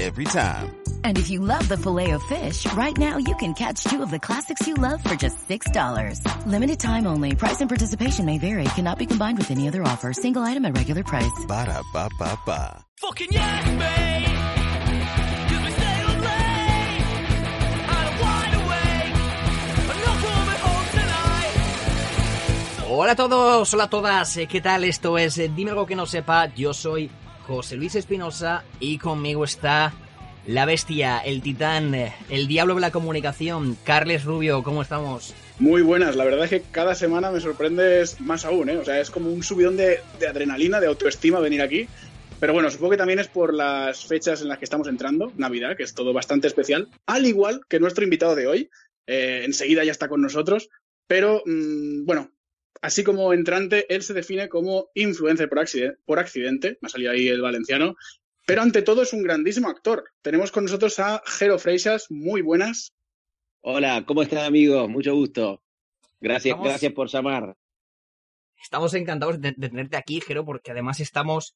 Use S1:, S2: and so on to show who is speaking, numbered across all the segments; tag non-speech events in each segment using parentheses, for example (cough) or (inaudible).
S1: Every time.
S2: And if you love the filet of fish, right now you can catch two of the classics you love for just $6. Limited time only. Price and participation may vary. Cannot be combined with any other offer. Single item at regular price.
S1: Ba da ba ba ba.
S3: Fucking yes, mate. 'Cause we stay up late and I'm wide awake. I'm not coming home tonight.
S4: Hola a todos, hola a todas, eh, ¿qué tal? Esto es eh, Dime algo que no sepa, yo soy José Luis Espinosa y conmigo está la bestia, el titán, el diablo de la comunicación, Carles Rubio, ¿cómo estamos?
S5: Muy buenas, la verdad es que cada semana me sorprendes más aún, ¿eh? O sea, es como un subidón de, de adrenalina, de autoestima venir aquí. Pero bueno, supongo que también es por las fechas en las que estamos entrando, Navidad, que es todo bastante especial, al igual que nuestro invitado de hoy. Eh, enseguida ya está con nosotros, pero mm, bueno, así como entrante, él se define como influencer por accidente, por accidente, me ha salido ahí el valenciano, pero ante todo es un grandísimo actor. Tenemos con nosotros a Jero Freixas, muy buenas.
S6: Hola, ¿cómo están amigos? Mucho gusto. Gracias,
S4: Estamos-
S6: gracias por llamar.
S4: Estamos encantados de, de tenerte aquí, Jero, porque además estamos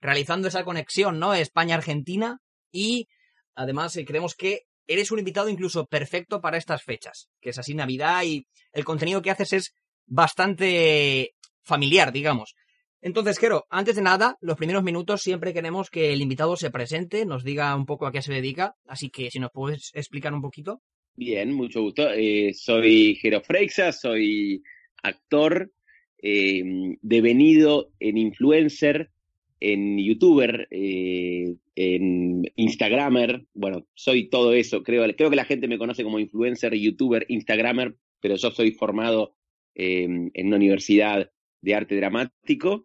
S4: realizando esa conexión, ¿no? España-Argentina y además eh, creemos que eres un invitado incluso perfecto para estas fechas, que es así Navidad y el contenido que haces es bastante familiar, digamos. Entonces, Jero, antes de nada, los primeros minutos siempre queremos que el invitado se presente, nos diga un poco a qué se dedica, así que si nos puedes explicar un poquito.
S6: Bien, mucho gusto. Eh, soy Jero Freixa, soy actor, eh, devenido en influencer, en youtuber, eh, en instagramer. Bueno, soy todo eso. Creo, creo que la gente me conoce como influencer, youtuber, instagramer, pero yo soy formado eh, en una universidad de arte dramático.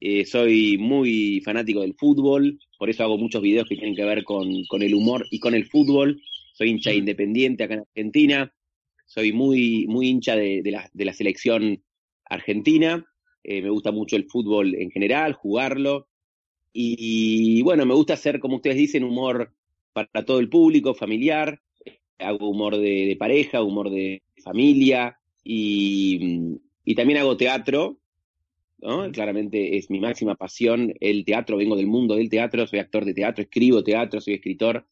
S6: Eh, soy muy fanático del fútbol, por eso hago muchos videos que tienen que ver con, con el humor y con el fútbol. Soy hincha independiente acá en Argentina. Soy muy, muy hincha de, de la, de la selección argentina. Eh, me gusta mucho el fútbol en general, jugarlo. Y, bueno, me gusta hacer, como ustedes dicen, humor para todo el público, familiar. Hago humor de, de pareja, humor de familia. Y, y también hago teatro, ¿no? Claramente es mi máxima pasión el teatro, vengo del mundo del teatro, soy actor de teatro, escribo teatro, soy escritor,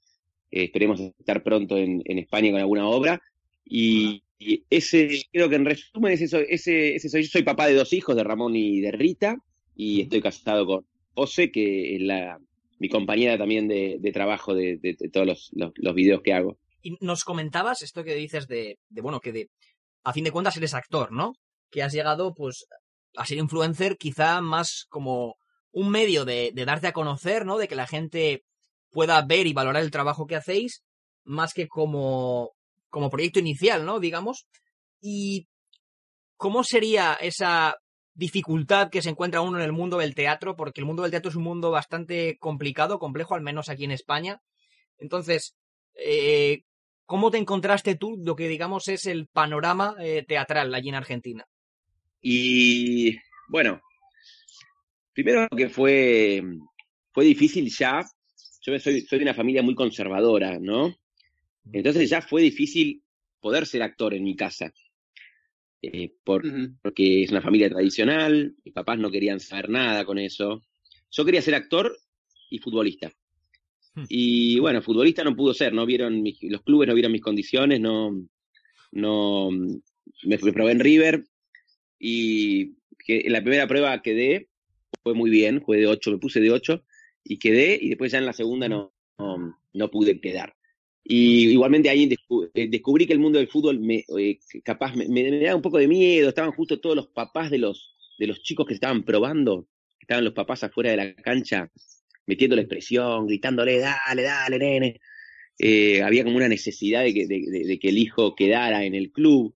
S6: eh, esperemos estar pronto en, en España con alguna obra. Y, y ese, creo que en resumen, ese soy, ese, ese soy yo, soy papá de dos hijos, de Ramón y de Rita, y estoy casado con José, que es la, mi compañera también de, de trabajo de, de- de todos los, los, los videos que hago.
S4: Y nos comentabas esto que dices de, de, bueno, que de, a fin de cuentas eres actor, ¿no? Que has llegado, pues, a ser influencer quizá más como un medio de, darte a conocer, ¿no? De que la gente pueda ver y valorar el trabajo que hacéis, más que como, como proyecto inicial, ¿no? Digamos. Y ¿cómo sería esa dificultad que se encuentra uno en el mundo del teatro? Porque el mundo del teatro es un mundo bastante complicado, complejo, al menos aquí en España. Entonces, eh, ¿cómo te encontraste tú lo que digamos es el panorama eh, teatral allí en Argentina?
S6: Y bueno, primero que fue, fue difícil ya. Yo soy, soy de una familia muy conservadora, ¿no? Entonces ya fue difícil poder ser actor en mi casa. Eh, por, porque es una familia tradicional, mis papás no querían saber nada con eso. Yo quería ser actor y futbolista.
S4: Hmm.
S6: Y bueno, futbolista no pudo ser, no vieron mis- los clubes no vieron mis condiciones, no, no me, probé en River y en la primera prueba quedé, fue muy bien, jugué de 8, me puse de 8 y quedé y después ya en la segunda no, no, no pude quedar. Y igualmente ahí eh, descubrí que el mundo del fútbol me, eh, capaz me, me- me daba un poco de miedo, estaban justo todos los papás de los, de los chicos que estaban probando, estaban los papás afuera de la cancha metiendo la expresión, gritándole, dale, dale, nene. Eh, había como una necesidad de que, el hijo quedara en el club.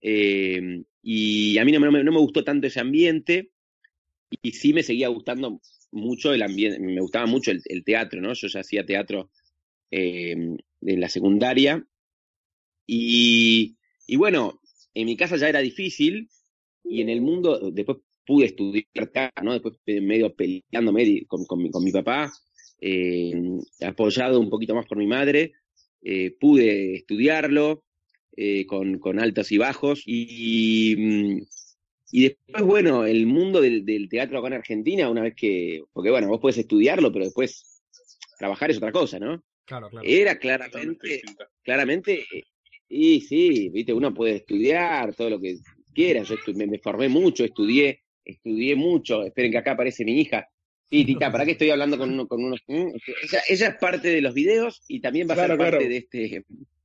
S6: Eh, y a mí no, me- gustó tanto ese ambiente y sí me seguía gustando mucho el ambiente, me gustaba mucho el, el teatro, ¿no? Yo ya hacía teatro eh, en la secundaria y, y bueno, en mi casa ya era difícil y en el mundo después pude estudiar acá, ¿no? Después medio peleándome con, con mi, con mi papá eh, apoyado un poquito más por mi madre, eh, pude estudiarlo eh, con, con altos y bajos y, y después, bueno, el mundo del, del teatro acá en Argentina, una vez que, porque bueno, vos puedes estudiarlo, pero después trabajar es otra cosa, ¿no?
S4: Claro, claro.
S6: Era claramente, claramente, y sí, viste, uno puede estudiar todo lo que quiera. Yo me, me formé mucho, estudié, estudié mucho. Esperen que acá aparece mi hija. Sí, Tita, ¿para qué estoy hablando con uno, con unos? mm? Ella, ella es parte de los videos y también va a
S5: Claro,
S6: ser parte
S5: claro.
S6: de este,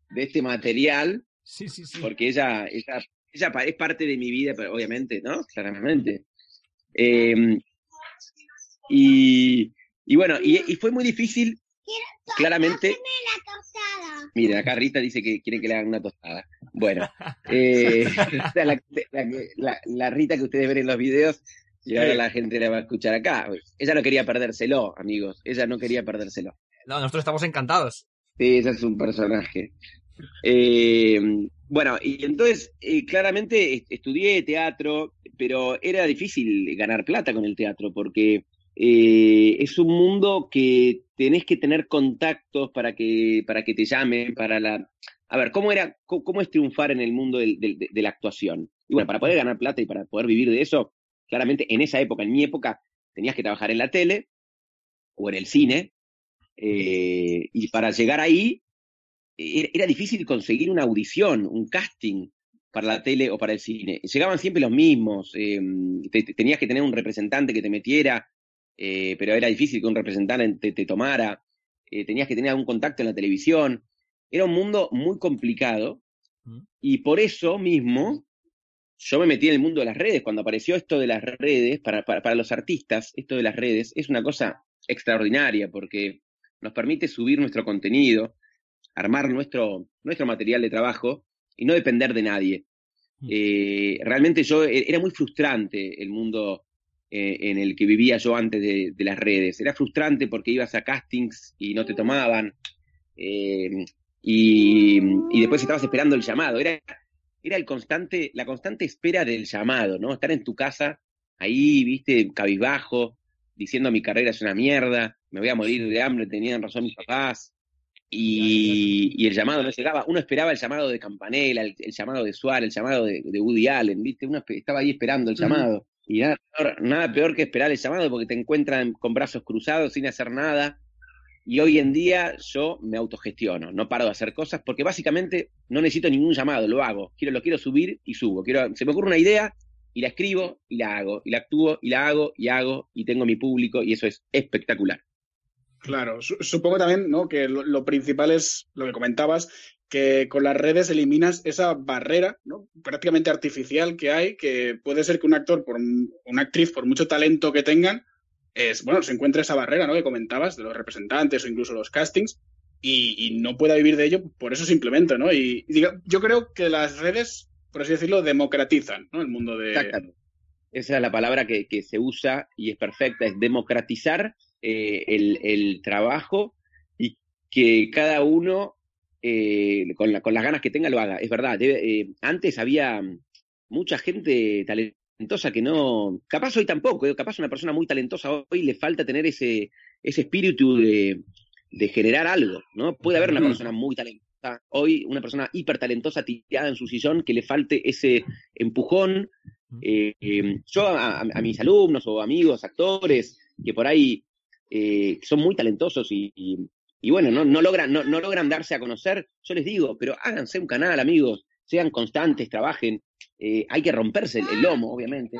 S6: de este material,
S4: Sí, sí, sí.
S6: porque ella, ella, ella es parte de mi vida, pero obviamente, ¿no? Claramente. Eh, y, y bueno, y, y fue muy difícil, claramente. Mira, acá Rita dice que quiere que le hagan una tostada. Bueno, eh, (laughs) (laughs) la, Rita que ustedes ven en los videos y ahora
S5: Sí.
S6: la gente la va a escuchar acá. Ella no quería perdérselo, amigos. Ella no quería perdérselo.
S4: No, nosotros estamos encantados.
S6: Sí, ese es un personaje. Eh, bueno, y entonces, eh, claramente est- estudié teatro, pero era difícil ganar plata con el teatro, porque eh, es un mundo que tenés que tener contactos para que, para que te llamen, para la... A ver, ¿cómo era, cómo, es triunfar en el mundo de, la actuación? Y bueno, para poder ganar plata y para poder vivir de eso, claramente en esa época, en mi época, tenías que trabajar en la tele o en el cine, eh, y para llegar ahí era, difícil conseguir una audición, un casting para la tele o para el cine. Llegaban siempre los mismos, eh, te- te- tenías que tener un representante que te metiera, eh, pero era difícil que un representante te, tomara, eh, tenías que tener algún contacto en la televisión. Era un mundo muy complicado
S4: Mm.
S6: y por eso mismo yo me metí en el mundo de las redes. Cuando apareció esto de las redes, para, para, para los artistas, esto de las redes es una cosa extraordinaria porque nos permite subir nuestro contenido, armar nuestro, nuestro material de trabajo y no depender de nadie.
S4: Mm.
S6: Eh, realmente yo e- era muy frustrante el mundo eh, en el que vivía yo antes de, de las redes. Era frustrante porque ibas a castings y no te tomaban. eh, y, y después estabas esperando el llamado. Era, era el constante, la constante espera del llamado, ¿no? Estar en tu casa, ahí, viste, cabizbajo, diciendo mi carrera es una mierda, me voy a morir de hambre, tenían razón mis papás. Y, y el llamado no llegaba. Uno esperaba el llamado de Campanella, el, el llamado de Suárez, el llamado de, de Woody Allen, ¿viste? Uno estaba ahí esperando el llamado. Y nada peor, nada peor que esperar el llamado porque te encuentran con brazos cruzados sin hacer nada. Y hoy en día yo me autogestiono, no paro de hacer cosas porque básicamente no necesito ningún llamado, lo hago. Quiero, lo quiero subir y subo. Quiero, se me ocurre una idea y la escribo y la hago. Y la actúo y la hago y hago y tengo mi público y eso es espectacular.
S5: Claro, su- supongo también, ¿no? Que lo principal es lo que comentabas, que con las redes eliminas esa barrera. Prácticamente artificial que hay, que puede ser que un actor, por un- una actriz, por mucho talento que tengan, es, bueno, se encuentra esa barrera, ¿no? Que comentabas, de los representantes o incluso los castings, y, y no pueda vivir de ello por eso simplemente, ¿no? Y, y diga- yo creo que las redes, por así decirlo, democratizan, ¿no? El mundo de...
S6: Esa es la palabra que, que se usa y es perfecta, es democratizar eh, el, el trabajo y que cada uno eh, con, la- con las ganas que tenga lo haga. Es verdad, debe- eh, antes había mucha gente talentosa que no, capaz hoy tampoco, eh, capaz una persona muy talentosa hoy le falta tener ese, ese espíritu de, de generar algo, ¿no? Puede haber una persona muy talentosa hoy, una persona hiper talentosa tirada en su sillón que le falte ese empujón. Eh, eh, yo a, mis alumnos o amigos, actores, que por ahí son muy talentosos y, y- y bueno, no, no, logran, no, no logran darse a conocer, yo les digo, pero háganse un canal, amigos, sean constantes, trabajen. Eh, hay que romperse el, el lomo, obviamente.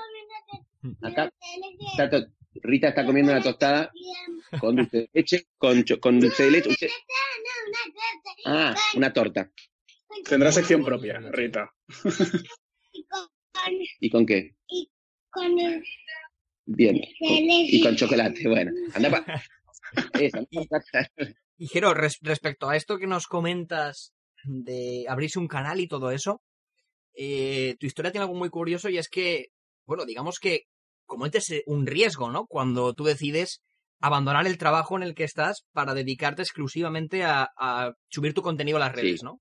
S6: Acá está to- Rita está comiendo una tostada con dulce de leche, con, con dulce de leche. Usted- Ah, una torta.
S5: Tendrá sección propia, Rita.
S6: ¿Y con qué?
S7: con el
S6: Bien. y con chocolate. Bueno, anda pa. Esa,
S4: Y Jero, res- respecto a esto que nos comentas de abrirse un canal y todo eso, eh, tu historia tiene algo muy curioso y es que, bueno, digamos que cometes eh, un riesgo, ¿no? Cuando tú decides abandonar el trabajo en el que estás para dedicarte exclusivamente a, a subir tu contenido a las redes,
S6: Sí.
S4: ¿no?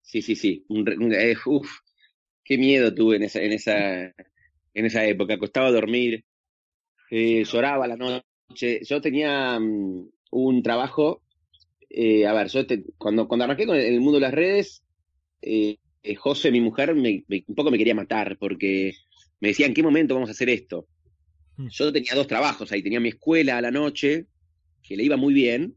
S6: Sí, sí, sí. Un re- un- eh, uf, qué miedo tuve en esa, en esa, en esa época. Costaba dormir, eh, lloraba la noche. Yo tenía, mm, un trabajo. eh, a ver, yo te- cuando, cuando arranqué con el, el mundo de las redes, eh, eh, José, mi mujer, me- me- un poco me quería matar porque me decía, ¿en qué momento vamos a hacer esto?
S4: Hmm.
S6: Yo tenía dos trabajos ahí, tenía mi escuela a la noche, que le iba muy bien,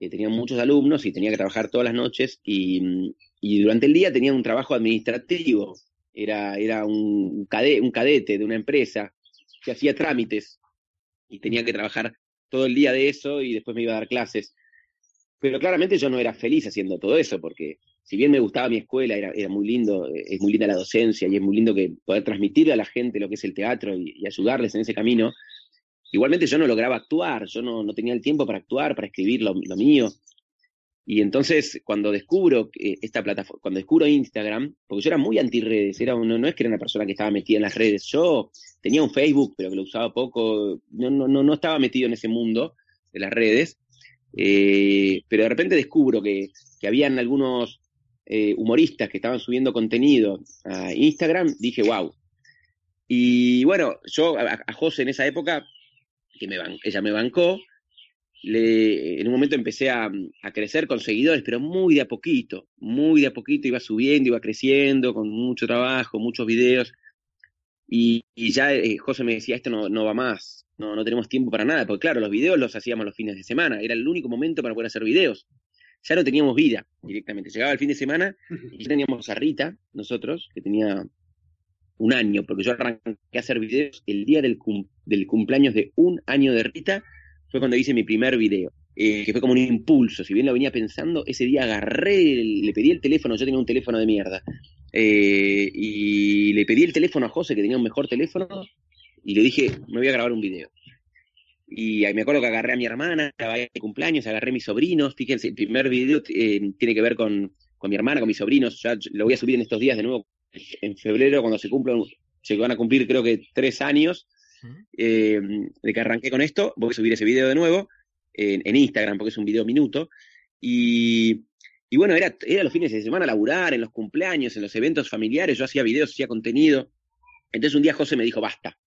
S6: eh, tenía muchos alumnos y tenía que trabajar todas las noches, y, mm, y durante el día tenía un trabajo administrativo, era, era un, un cadete de una empresa que hacía trámites y tenía que trabajar todo el día de eso y después me iba a dar clases. Pero claramente yo no era feliz haciendo todo eso, porque si bien me gustaba mi escuela, era, era muy lindo, es muy linda la docencia y es muy lindo que poder transmitirle a la gente lo que es el teatro y, ayudarles en ese camino. Igualmente yo no lograba actuar, yo no, no tenía el tiempo para actuar, para escribir lo mío. Y entonces cuando descubro esta plataforma, cuando descubro Instagram, porque yo era muy anti-redes, era un- no, es que era una persona que estaba metida en las redes, yo tenía un Facebook, pero que lo usaba poco, no, no, no, no estaba metido en ese mundo de las redes, eh, pero de repente descubro que, que habían algunos eh, humoristas que estaban subiendo contenido a Instagram, dije, wow. Y bueno, yo a, José en esa época, que me ella me bancó, le, en un momento empecé a, a crecer con seguidores, pero muy de a poquito, muy de a poquito, iba subiendo, iba creciendo, con mucho trabajo, muchos videos. Y, y ya eh, José me decía, esto no, no va más, no, no tenemos tiempo para nada, porque claro, los videos los hacíamos los fines de semana, era el único momento para poder hacer videos. Ya no teníamos vida directamente, llegaba el fin de semana (laughs) y ya teníamos a Rita, nosotros, que tenía un año, porque yo arranqué a hacer videos el día del, cum- del cumpleaños de un año de Rita, fue cuando hice mi primer video, eh, que fue como un impulso, si bien lo venía pensando, ese día agarré, le pedí el teléfono, yo tenía un teléfono de mierda, eh, y le pedí el teléfono a José, que tenía un mejor teléfono, y le dije, me voy a grabar un video. Y ahí me acuerdo que agarré a mi hermana, grabé mi cumpleaños, agarré a mis sobrinos, fíjense, el primer video eh, tiene que ver con, con mi hermana, con mis sobrinos, ya lo voy a subir en estos días de nuevo, en febrero, cuando se cumplan, se van a cumplir creo que tres años eh, de que arranqué con esto, voy a subir ese video de nuevo en, Instagram, porque es un video minuto, y, y bueno, era, era los fines de semana laburar, en los cumpleaños, en los eventos familiares, yo hacía videos, hacía contenido, entonces un día José me dijo, basta,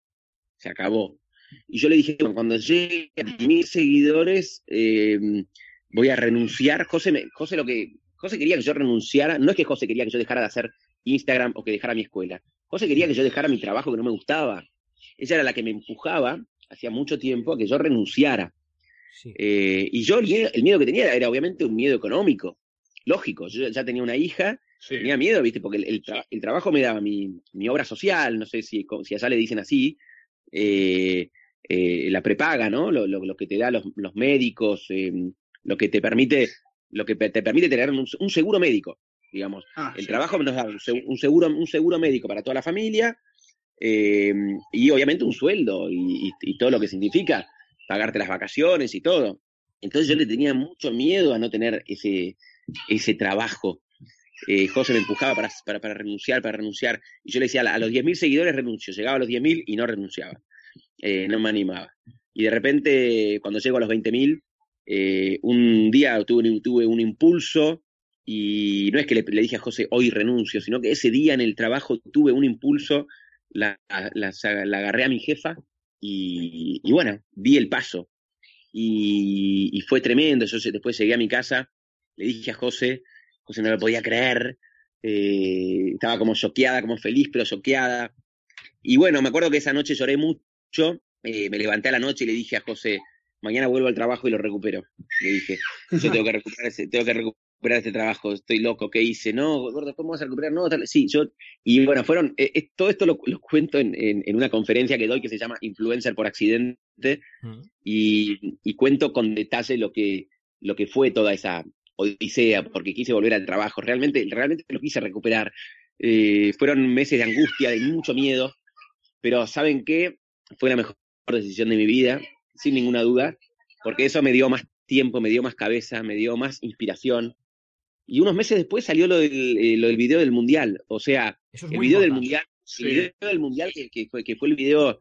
S6: se acabó. Y yo le dije, bueno, cuando llegue a mil seguidores, eh, voy a renunciar. José, me- José lo que José quería que yo renunciara, no es que José quería que yo dejara de hacer Instagram o que dejara mi escuela. José quería que yo dejara mi trabajo que no me gustaba. Ella era la que me empujaba hacía mucho tiempo a que yo renunciara.
S4: Sí.
S6: Eh, y yo el miedo, que tenía era, era obviamente un miedo económico. Lógico, yo ya tenía una hija,
S5: Sí.
S6: tenía miedo, ¿viste? Porque el, el tra- el trabajo me daba mi, mi obra social, no sé si, si allá le dicen así, eh, eh, la prepaga, ¿no? Lo, lo- lo que te da los, los médicos, eh, lo que te permite, lo que te permite tener un, un seguro médico, digamos.
S5: Ah,
S6: El
S5: sí.
S6: trabajo nos da un seguro, un seguro médico para toda la familia eh, y obviamente un sueldo y, todo lo que significa pagarte las vacaciones y todo. Entonces yo le tenía mucho miedo a no tener ese, ese trabajo. Eh, José me empujaba para, para, renunciar, para renunciar. Y yo le decía, a los 10.000 seguidores renuncio. Llegaba a los 10.000 y no renunciaba. Eh, no me animaba. Y de repente, cuando llego a los 20.000, eh, un día tuve, un- tuve un impulso y no es que le dije a José, hoy renuncio, sino que ese día en el trabajo tuve un impulso, la, la, agarré a mi jefa y, y bueno, di el paso. Y, y fue tremendo. Yo después llegué a mi casa, le dije a José, José no lo podía creer, eh, estaba como choqueada, como feliz, pero choqueada. Y bueno, me acuerdo que esa noche lloré mucho, eh, me levanté a la noche y le dije a José, mañana vuelvo al trabajo y lo recupero. Le dije, yo tengo que recuperar ese, tengo que recuperar este trabajo, estoy loco, ¿qué hice? No, gordo, ¿cómo vas a recuperar? No, tal- sí, yo, y bueno, fueron, eh, eh, todo esto lo, lo cuento en, en- en una conferencia que doy que se llama Influencer por accidente,
S4: Mm.
S6: y, y cuento con detalle lo que, lo que fue toda esa odisea, porque quise volver al trabajo, realmente, realmente lo quise recuperar. Eh, fueron meses de angustia, de mucho miedo, pero ¿saben qué? Fue la mejor decisión de mi vida, sin ninguna duda, porque eso me dio más tiempo, me dio más cabeza, me dio más inspiración. Y unos meses después salió lo del, eh, lo del video del Mundial, o sea,
S4: es
S6: el video del. Mundial,
S5: Sí.
S6: el video del Mundial que, que fue, que fue el video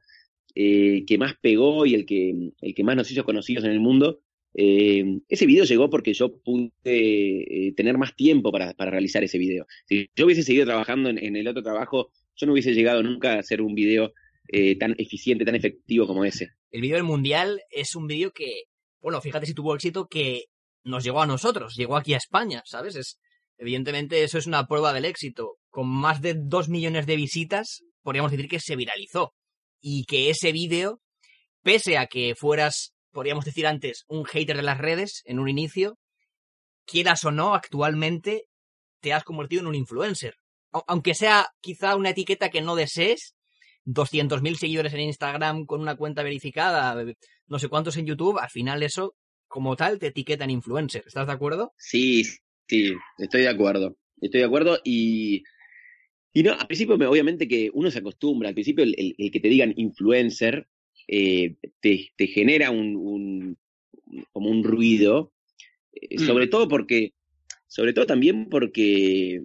S6: eh, que más pegó y el que, el que más nos hizo conocidos en el mundo, eh, ese video llegó porque yo pude eh, tener más tiempo para, para realizar ese video. Si yo hubiese seguido trabajando en, en el otro trabajo, yo no hubiese llegado nunca a hacer un video eh, tan eficiente, tan efectivo como ese.
S4: El vídeo del mundial es un vídeo que bueno, fíjate si tuvo éxito que nos llegó a nosotros, llegó aquí a España, ¿sabes? Es, evidentemente eso es una prueba del éxito. Con más de dos millones de visitas, podríamos decir que se viralizó. Y que ese vídeo, pese a que fueras, podríamos decir antes, un hater de las redes en un inicio, quieras o no, actualmente te has convertido en un influencer. Au- Aunque sea quizá una etiqueta que no desees, 200.000 seguidores en Instagram con una cuenta verificada, no sé cuántos en YouTube, al final eso, como tal, te etiquetan influencer. ¿Estás de acuerdo?
S6: Sí, sí, estoy de acuerdo. Estoy de acuerdo y, y no, al principio me- obviamente que uno se acostumbra, al principio el, el- el que te digan influencer eh, te, te genera un, un- como un ruido, eh,
S5: Mm.
S6: sobre todo porque, sobre todo también porque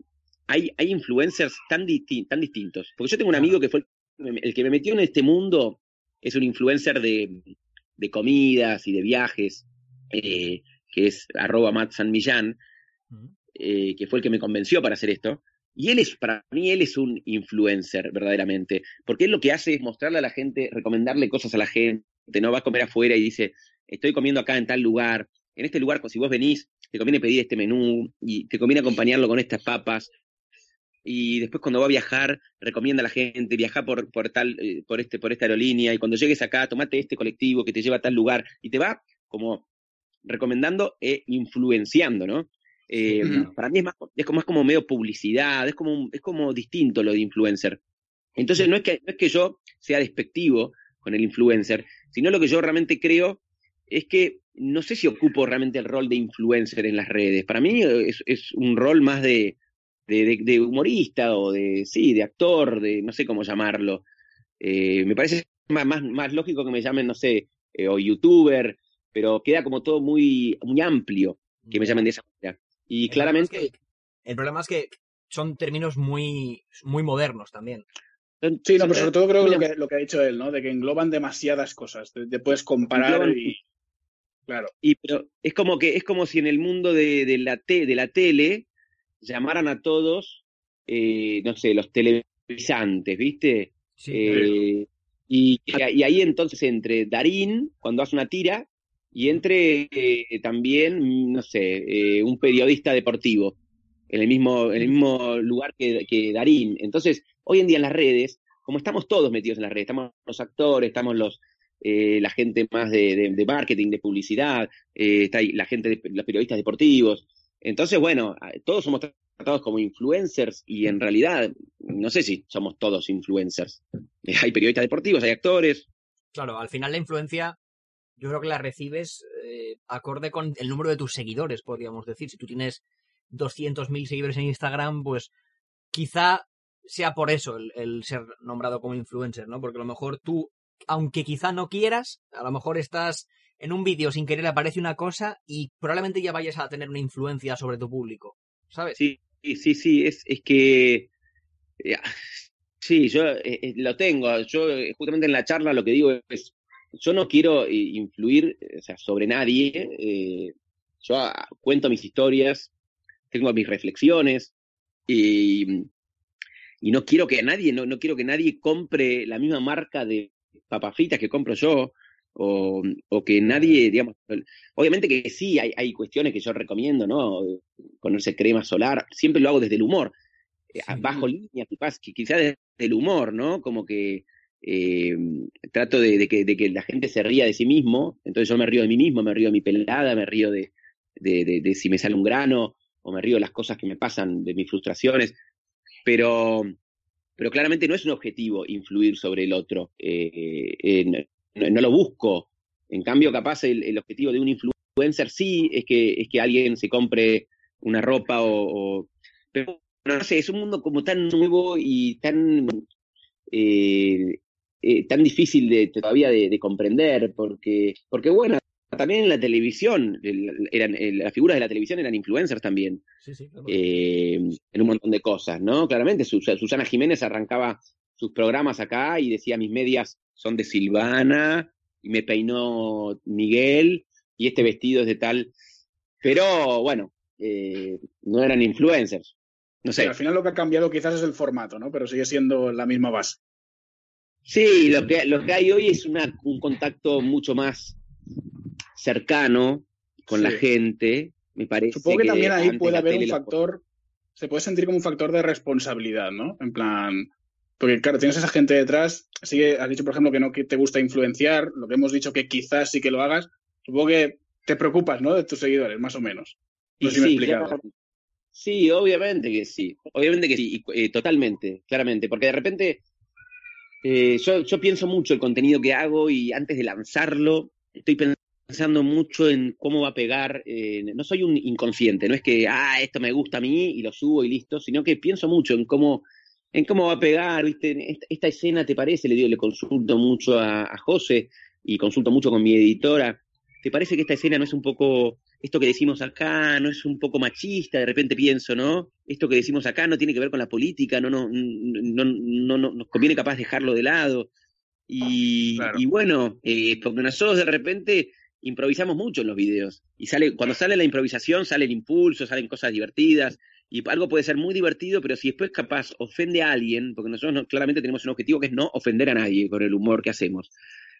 S6: hay, hay influencers tan, disti- tan distintos. Porque yo tengo un amigo que fue el, el que me metió en este mundo, es un influencer de, de comidas y de viajes, eh, que es arroba Matt San Millán, eh, que fue el que me convenció para hacer esto. Y él es, para mí, él es un influencer, verdaderamente. Porque él lo que hace es mostrarle a la gente, recomendarle cosas a la gente. No va a comer afuera y dice, estoy comiendo acá en tal lugar. En este lugar, si vos venís, te conviene pedir este menú y te conviene acompañarlo con estas papas. Y después cuando va a viajar, recomienda a la gente, viaja por, por tal, eh, por este, por esta aerolínea, y cuando llegues acá, tomate este colectivo que te lleva a tal lugar, y te va como recomendando e influenciando, ¿no? Eh. Para mí es más, es como, es como medio publicidad, es como, un- es como distinto lo de influencer. Entonces no es, que, no es que yo sea despectivo con el influencer, sino lo que yo realmente creo es que no sé si ocupo realmente el rol de influencer en las redes. Para mí eh, es, es un rol más de, de, de- de humorista o de, sí, de actor, de no sé cómo llamarlo. Eh, me parece más, más, más lógico que me llamen, no sé, eh, o youtuber, pero queda como todo muy, muy amplio que me llamen de esa manera. Y
S4: El problema es
S6: claramente...
S4: que- el problema es que son términos muy, muy modernos también.
S5: Sí, no, pero sobre todo creo que lo que, lo que ha dicho él, ¿no? De que engloban demasiadas cosas. Te, te puedes comparar
S6: Engloban-
S5: y. Claro.
S6: Y pero es como que es como si en el mundo de, de la te- de la tele llamaran a todos, eh, no sé, los televisantes, ¿viste? Eh, y, y ahí entonces entre Darín, cuando hace una tira, y entre eh, también, no sé, eh, un periodista deportivo, en el mismo, en el mismo lugar que, que Darín. Entonces, hoy en día en las redes, como estamos todos metidos en las redes, estamos los actores, estamos los eh, la gente más de, de- de marketing, de publicidad, está ahí la gente, de, los periodistas deportivos. Entonces, bueno, todos somos tratados como influencers y en realidad no sé si somos todos influencers. (laughs) Hay periodistas deportivos, hay actores.
S4: Claro, al final la influencia yo creo que la recibes eh, acorde con el número de tus seguidores, podríamos decir. Si tú tienes 200.000 seguidores en Instagram, pues quizá sea por eso el, ser nombrado como influencer, ¿no? Porque a lo mejor tú, aunque quizá no quieras, a lo mejor estás en un vídeo sin querer aparece una cosa y probablemente ya vayas a tener una influencia sobre tu público, ¿sabes?
S6: Sí, sí, sí, es, es que... eh, (laughs) Sí, yo eh, eh, lo tengo. Yo justamente en la charla lo que digo es, yo no quiero eh, influir o sea, sobre nadie. eh, yo ah, cuento mis historias, tengo mis reflexiones y, y no quiero que nadie, no, no quiero que nadie compre la misma marca de papas fritas que compro yo. O, o que nadie, digamos, obviamente que sí, hay, hay cuestiones que yo recomiendo, ¿no? Ponerse crema solar, siempre lo hago desde el humor, eh,
S4: Sí.
S6: bajo línea, quizás, que quizás desde el humor, ¿no? Como que eh, trato de, que, de que la gente se ría de sí mismo, entonces yo me río de mí mismo, me río de mi pelada, me río de, si me sale un grano, o me río de las cosas que me pasan, de mis frustraciones, pero, claramente no es un objetivo influir sobre el otro, eh, eh, no, lo busco, en cambio capaz el, objetivo de un influencer sí es que, es que alguien se compre una ropa o, pero no sé, es un mundo como tan nuevo y tan eh, tan difícil de, todavía de, de comprender, porque, porque bueno, también en la televisión, el- eran, el- las figuras de la televisión eran influencers también,
S4: Sí, sí, claro.
S6: eh, en un montón de cosas, ¿no? Claramente, Sus- Susana Jiménez arrancaba sus programas acá y decía, mis medias son de Silvana, y me peinó Miguel, y este vestido es de tal, pero bueno, eh, no eran influencers. No sé.
S5: al final lo que ha cambiado quizás es el formato, ¿no? Pero sigue siendo la misma base.
S6: Sí, lo que, lo que hay hoy es una, un contacto mucho más cercano con la
S5: Sí.
S6: gente, me parece.
S5: Supongo que, también ahí puede haber un factor, se puede sentir como un factor de responsabilidad, ¿no? En plan, porque claro, tienes a esa gente detrás, así que has dicho, por ejemplo, que no que te gusta influenciar, lo que hemos dicho que quizás sí que lo hagas, supongo que te preocupas, ¿no? De tus seguidores, más o menos. No sé si me he
S6: sí,
S5: explicado.
S6: claramente. Sí, obviamente que sí. Obviamente que sí, y, eh, totalmente, claramente. Porque de repente eh, yo, yo pienso mucho el contenido que hago y antes de lanzarlo estoy pensando mucho en cómo va a pegar. eh, no soy un inconsciente, no es que, ah, esto me gusta a mí y lo subo y listo, sino que pienso mucho en cómo, en cómo va a pegar, ¿viste? Esta, escena, ¿te parece? Le digo, le consulto mucho a, a José y consulto mucho con mi editora. ¿Te parece que esta escena no es un poco, esto que decimos acá, no es un poco machista? De repente pienso, ¿no? Esto que decimos acá no tiene que ver con la política, no, no, no, no, no nos conviene capaz dejarlo de lado. Y,
S5: Claro.
S6: y bueno, eh, porque nosotros de repente improvisamos mucho en los videos. Y sale, cuando sale la improvisación, sale el impulso, salen cosas divertidas. Y algo puede ser muy divertido, pero si después capaz ofende a alguien, porque nosotros no- claramente tenemos un objetivo que es no ofender a nadie con el humor que hacemos.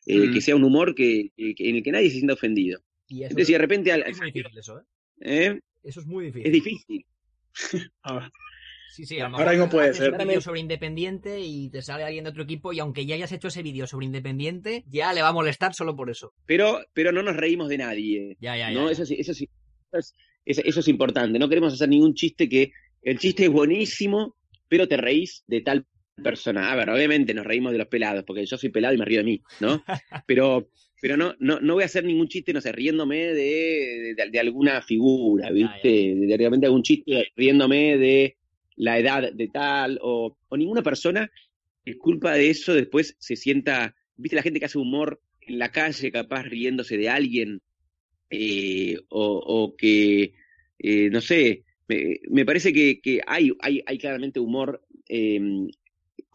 S6: Eh,
S5: Mm.
S6: Que sea un humor que, que- en el que nadie se sienta ofendido.
S4: Y eso
S6: Entonces, si de repente al-
S4: es muy difícil eso, ¿eh?
S6: ¿eh?
S4: Eso es muy difícil.
S6: es difícil. (laughs)
S5: Ah,
S4: Sí, sí, a lo
S5: Ahora
S4: mejor
S5: mismo puede ser.
S4: un vídeo sobre Independiente y te sale alguien de otro equipo y aunque ya hayas hecho ese vídeo sobre Independiente, ya le va a molestar solo por eso.
S6: Pero, pero no nos reímos de nadie.
S4: Ya, ya, ya.
S6: ¿no?
S4: ya.
S6: Eso, sí, eso, sí, eso, es, eso es importante. No queremos hacer ningún chiste que el chiste es buenísimo, pero te reís de tal persona. A ver, obviamente nos reímos de los pelados, porque yo soy pelado y me río de mí, ¿no? (laughs) Pero, pero no, no, no voy a hacer ningún chiste, no sé, riéndome de, de, de alguna figura, ¿viste? De, de repente algún chiste riéndome de la edad de tal, o, o ninguna persona que culpa de eso después se sienta, ¿viste? La gente que hace humor en la calle, capaz riéndose de alguien, eh, o, o que, eh, no sé, me, me parece que, que hay, hay, hay claramente humor eh,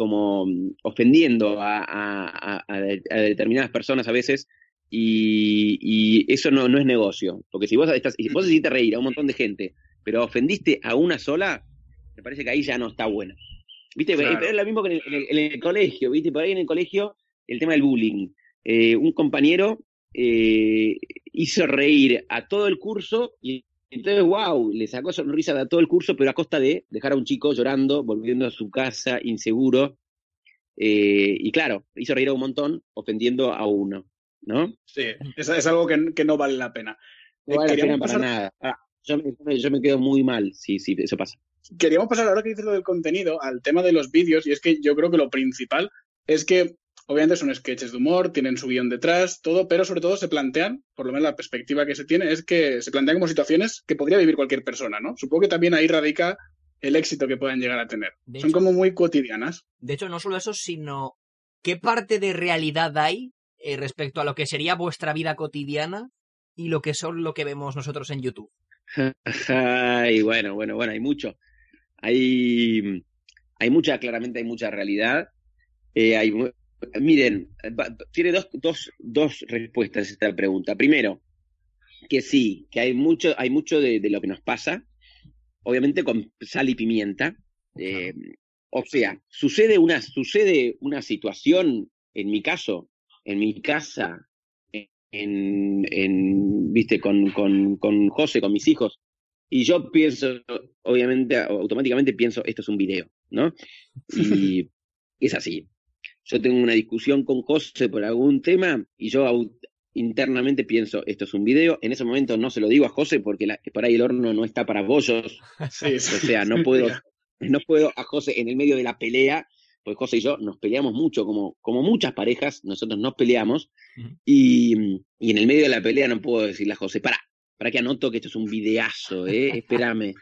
S6: como ofendiendo a, a, a, a determinadas personas a veces y, y eso no, no es negocio, porque si vos, estás, si vos hiciste reír a un montón de gente, pero ofendiste a una sola, me parece que ahí ya no está bueno. ¿Viste?
S5: Claro.
S6: Es lo mismo que en el, en el- en el colegio, ¿viste? Por ahí en el colegio, el tema del bullying. Eh, un compañero eh, hizo reír a todo el curso y entonces, wow, le sacó sonrisa a todo el curso, pero a costa de dejar a un chico llorando, volviendo a su casa, inseguro. Eh, y claro, hizo reír a un montón, ofendiendo a uno, ¿no?
S5: sí, es, es algo que, que no vale la pena.
S6: No vale la
S5: queríamos
S6: pena para nada. Ah, yo, me, yo me quedo muy mal, sí, sí, eso pasa.
S5: Queríamos pasar ahora que dices lo del contenido al tema de los vídeos y es que yo creo que lo principal es que obviamente son sketches de humor, tienen su guion detrás, todo, pero sobre todo se plantean, por lo menos la perspectiva que se tiene es que se plantean como situaciones que podría vivir cualquier persona, ¿no? Supongo que también ahí radica el éxito que puedan llegar a tener.
S4: De
S5: Son
S4: hecho-
S5: como muy cotidianas.
S4: De hecho, no solo eso, sino qué parte de realidad hay eh, respecto a lo que sería vuestra vida cotidiana y lo que son lo que vemos nosotros en YouTube. (laughs)
S6: Ay, bueno, bueno, bueno, hay mucho. Hay, hay mucha, claramente hay mucha realidad. Eh, hay, miren, va- tiene dos, dos, dos respuestas esta pregunta. Primero, que sí, que hay mucho, hay mucho de, de lo que nos pasa, obviamente con sal y pimienta. Eh, o sea, sucede una, sucede una situación, en mi caso, en mi casa, en, en viste, con, con, con José, con mis hijos, y yo pienso, obviamente, automáticamente pienso, esto es un video, ¿no? (laughs) Y es así. Yo tengo una discusión con José por algún tema y yo internamente pienso, esto es un video. En ese momento no se lo digo a José porque la- por ahí el horno no está para bollos. (laughs)
S5: Sí,
S6: O sea, no puedo, no puedo a José en el medio de la pelea, porque José y yo nos peleamos mucho, como, como muchas parejas, nosotros nos peleamos, y, y en el medio de la pelea no puedo decirle a José, para, para que anoto que esto es un videazo, ¿eh? (laughs) Espérame.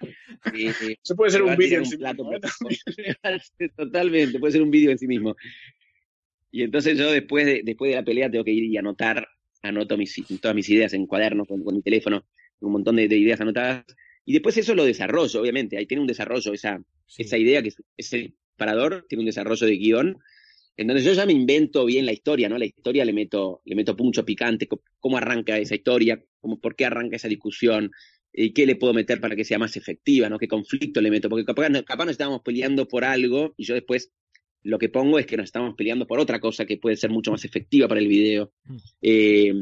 S6: Eh,
S5: Eso puede ser un
S6: tirar
S5: en sí mismo, ¿eh? (laughs)
S6: Totalmente, puede ser un vídeo en sí mismo. Y entonces yo después de, después de la pelea tengo que ir y anotar, anoto mis, todas mis ideas en cuadernos, con, con mi teléfono, un montón de, de ideas anotadas. Y después eso lo desarrollo, obviamente. Ahí tiene un desarrollo, esa,
S4: Sí.
S6: esa idea que es, es el parador, tiene un desarrollo de guion. Entonces yo ya me invento bien la historia, ¿no? La historia le meto, le meto puncho picante, cómo arranca esa historia, cómo, por qué arranca esa discusión, y qué le puedo meter para que sea más efectiva, ¿no? ¿Qué conflicto le meto? Porque capaz, capaz nos estábamos peleando por algo y yo después lo que pongo es que nos estamos peleando por otra cosa que puede ser mucho más efectiva para el video.
S4: Mm.
S6: Eh,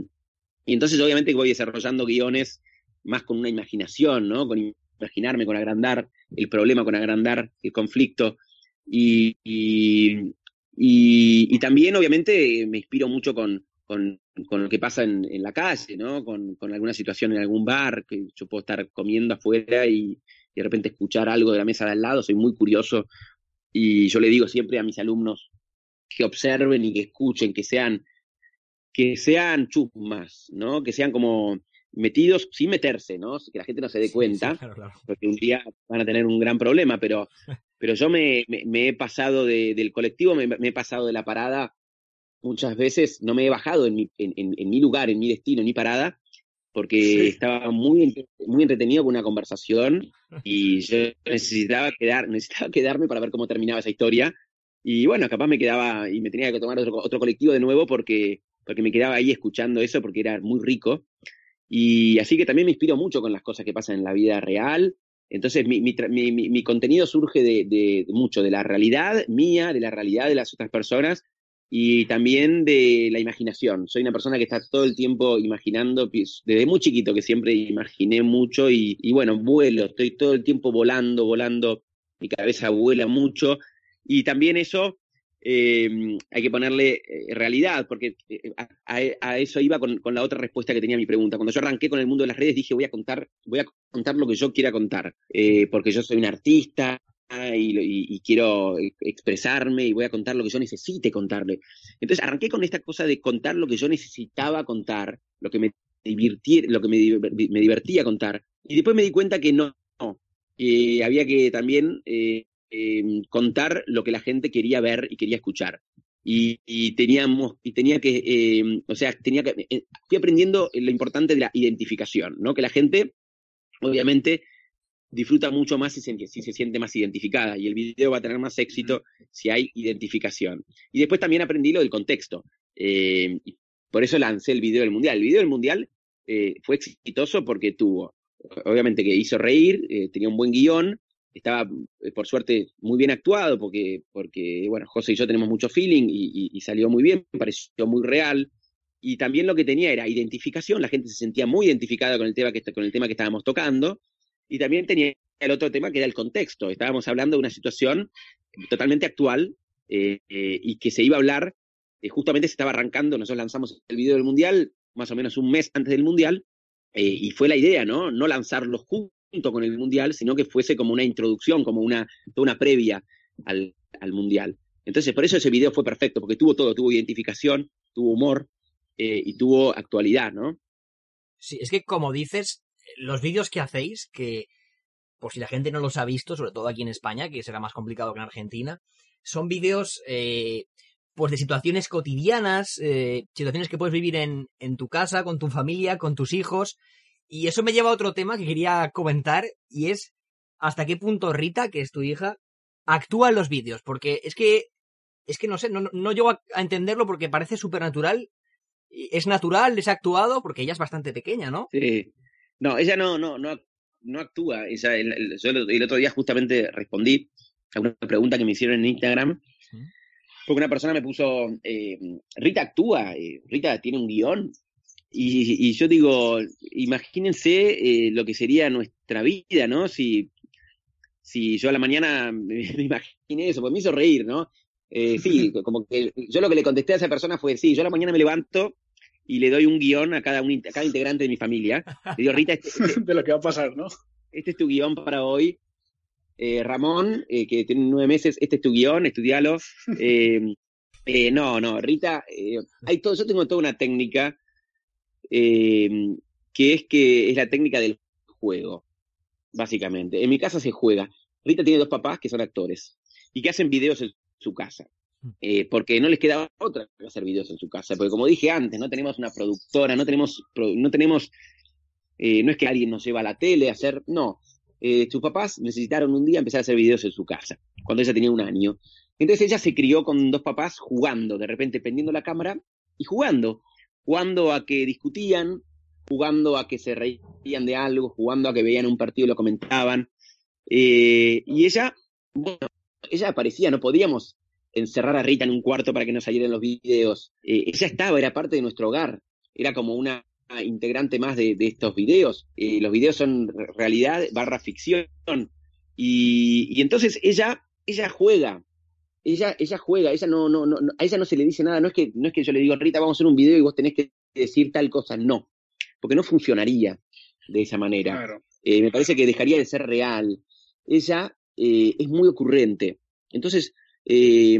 S6: Y entonces obviamente voy desarrollando guiones más con una imaginación, ¿no? Con imaginarme, con agrandar el problema, con agrandar el conflicto. Y, y, y- y también obviamente me inspiro mucho con, con, con lo que pasa en, en la calle, ¿no? Con, con alguna situación en algún bar, que yo puedo estar comiendo afuera y, y de repente escuchar algo de la mesa de al lado, soy muy curioso. Y yo le digo siempre a mis alumnos que observen y que escuchen, que sean, que sean chusmas, ¿no? Que sean como metidos sin meterse, ¿no? Que la gente no se dé cuenta,
S4: Claro, claro.
S6: porque un día van a tener un gran problema, pero, (laughs) pero yo me, me- me he pasado de- del colectivo, me, me he pasado de la parada muchas veces, no me he bajado en mi, en, en- en mi lugar, en mi destino, en mi parada, porque
S5: Sí.
S6: estaba muy, muy entretenido con una conversación y yo necesitaba, quedar, necesitaba quedarme para ver cómo terminaba esa historia. Y bueno, capaz me quedaba y me tenía que tomar otro, otro colectivo de nuevo porque, porque me quedaba ahí escuchando eso porque era muy rico. Y así que también me inspiro mucho con las cosas que pasan en la vida real. Entonces mi, mi, tra- mi- mi- mi contenido surge de, de- de mucho de la realidad mía, de la realidad de las otras personas y también de la imaginación. Soy una persona que está todo el tiempo imaginando, desde muy chiquito que siempre imaginé mucho y, y bueno, vuelo, estoy todo el tiempo volando, volando, mi cabeza vuela mucho y también eso eh, hay que ponerle eh, realidad, porque eh, a, a- eso iba con, con la otra respuesta que tenía a mi pregunta. Cuando yo arranqué con el mundo de las redes dije voy a contar, voy a contar lo que yo quiera contar, eh, porque yo soy un artista, y, lo- y- y quiero eh, expresarme y voy a contar lo que yo necesite contarle. Entonces arranqué con esta cosa de contar lo que yo necesitaba contar, lo que me, lo que me, me divertía contar. Y después me di cuenta que no, que había que también eh, eh, contar lo que la gente quería ver y quería escuchar. Y, y teníamos, y tenía que, eh, o sea, tenía que, eh, fui aprendiendo lo importante de la identificación, ¿no? Que la gente, obviamente, disfruta mucho más si se, si se siente más identificada y el video va a tener más éxito si hay identificación. Y después también aprendí lo del contexto. Eh, por eso lancé el video del Mundial. El video del Mundial eh, fue exitoso porque tuvo, obviamente que hizo reír, eh, tenía un buen guion, estaba por suerte muy bien actuado porque, porque bueno, José y yo tenemos mucho feeling y, y- y salió muy bien, me pareció muy real. Y también lo que tenía era identificación, la gente se sentía muy identificada con el tema que, con el tema que estábamos tocando. Y también tenía el otro tema que era el contexto. Estábamos hablando de una situación totalmente actual eh, eh, y que se iba a hablar, eh, justamente se estaba arrancando, nosotros lanzamos el video del Mundial más o menos un mes antes del Mundial, y fue la idea, ¿no? No lanzarlo junto con el Mundial, sino que fuese como una introducción, como una, una previa al, al Mundial. Entonces, por eso ese video fue perfecto, porque tuvo todo, tuvo identificación, tuvo humor y tuvo actualidad, ¿no?
S4: Sí, es que como dices, los vídeos que hacéis, que por si la gente no los ha visto, sobre todo aquí en España, que será más complicado que en Argentina, son vídeos eh, pues de situaciones cotidianas, eh, situaciones que puedes vivir en, en tu casa, con tu familia, con tus hijos. Y eso me lleva a otro tema que quería comentar, y es hasta qué punto Rita, que es tu hija, actúa en los vídeos. Porque es que, es que no sé, no, no- llego a, a entenderlo porque parece súper natural. Es natural, es actuado, porque ella es bastante pequeña, ¿no?
S6: Sí. No, ella no, no, no, no actúa. Ella, el, el- yo el, otro día justamente respondí a una pregunta que me hicieron en Instagram.
S4: Sí.
S6: Porque una persona me puso, eh, Rita actúa, eh, Rita tiene un guion. Y, y yo digo, imagínense eh, lo que sería nuestra vida, ¿no? Si, si yo a la mañana (laughs) me, me imaginé eso, pues me hizo reír, ¿no? Eh, sí, (laughs) como que yo lo que le contesté a esa persona fue, sí, yo a la mañana me levanto y le doy un guion a cada, un, a cada integrante de mi familia. Le digo, Rita, este, este- (laughs)
S5: de lo que va a pasar, ¿no?
S6: este es tu guion para hoy. Eh, Ramón, eh, que tiene nueve meses, este es tu guion, estudialo. (laughs) Eh, no, no, Rita, hay todo, yo tengo toda una técnica que es que es la técnica del juego, básicamente. En mi casa se juega. Rita tiene dos papás que son actores y que hacen videos en su casa. Eh, porque no les queda otra que hacer videos en su casa. Porque como dije antes, no tenemos una productora, no tenemos, no tenemos, eh, no es que alguien nos lleva a la tele a hacer, no. Eh, sus papás necesitaron un día empezar a hacer videos en su casa, cuando ella tenía un año. Entonces ella se crió con dos papás jugando, de repente prendiendo la cámara y jugando, jugando a que discutían, jugando a que se reían de algo, jugando a que veían un partido y lo comentaban. Eh, y ella, bueno, ella aparecía, no podíamos encerrar a Rita en un cuarto para que no salieran los videos. Eh, ella estaba, era parte de nuestro hogar, era como una, integrante más de, de estos videos. Eh, los videos son re- realidad barra ficción. Y, y entonces ella, ella juega. Ella, ella juega, ella no, no, no, no- a ella no se le dice nada, no es que, no es que yo le digo, Rita, vamos a hacer un video y vos tenés que decir tal cosa, no, porque no funcionaría de esa manera.
S5: Claro.
S6: Eh, me parece que dejaría de ser real. Ella eh, es muy ocurrente. Entonces, eh,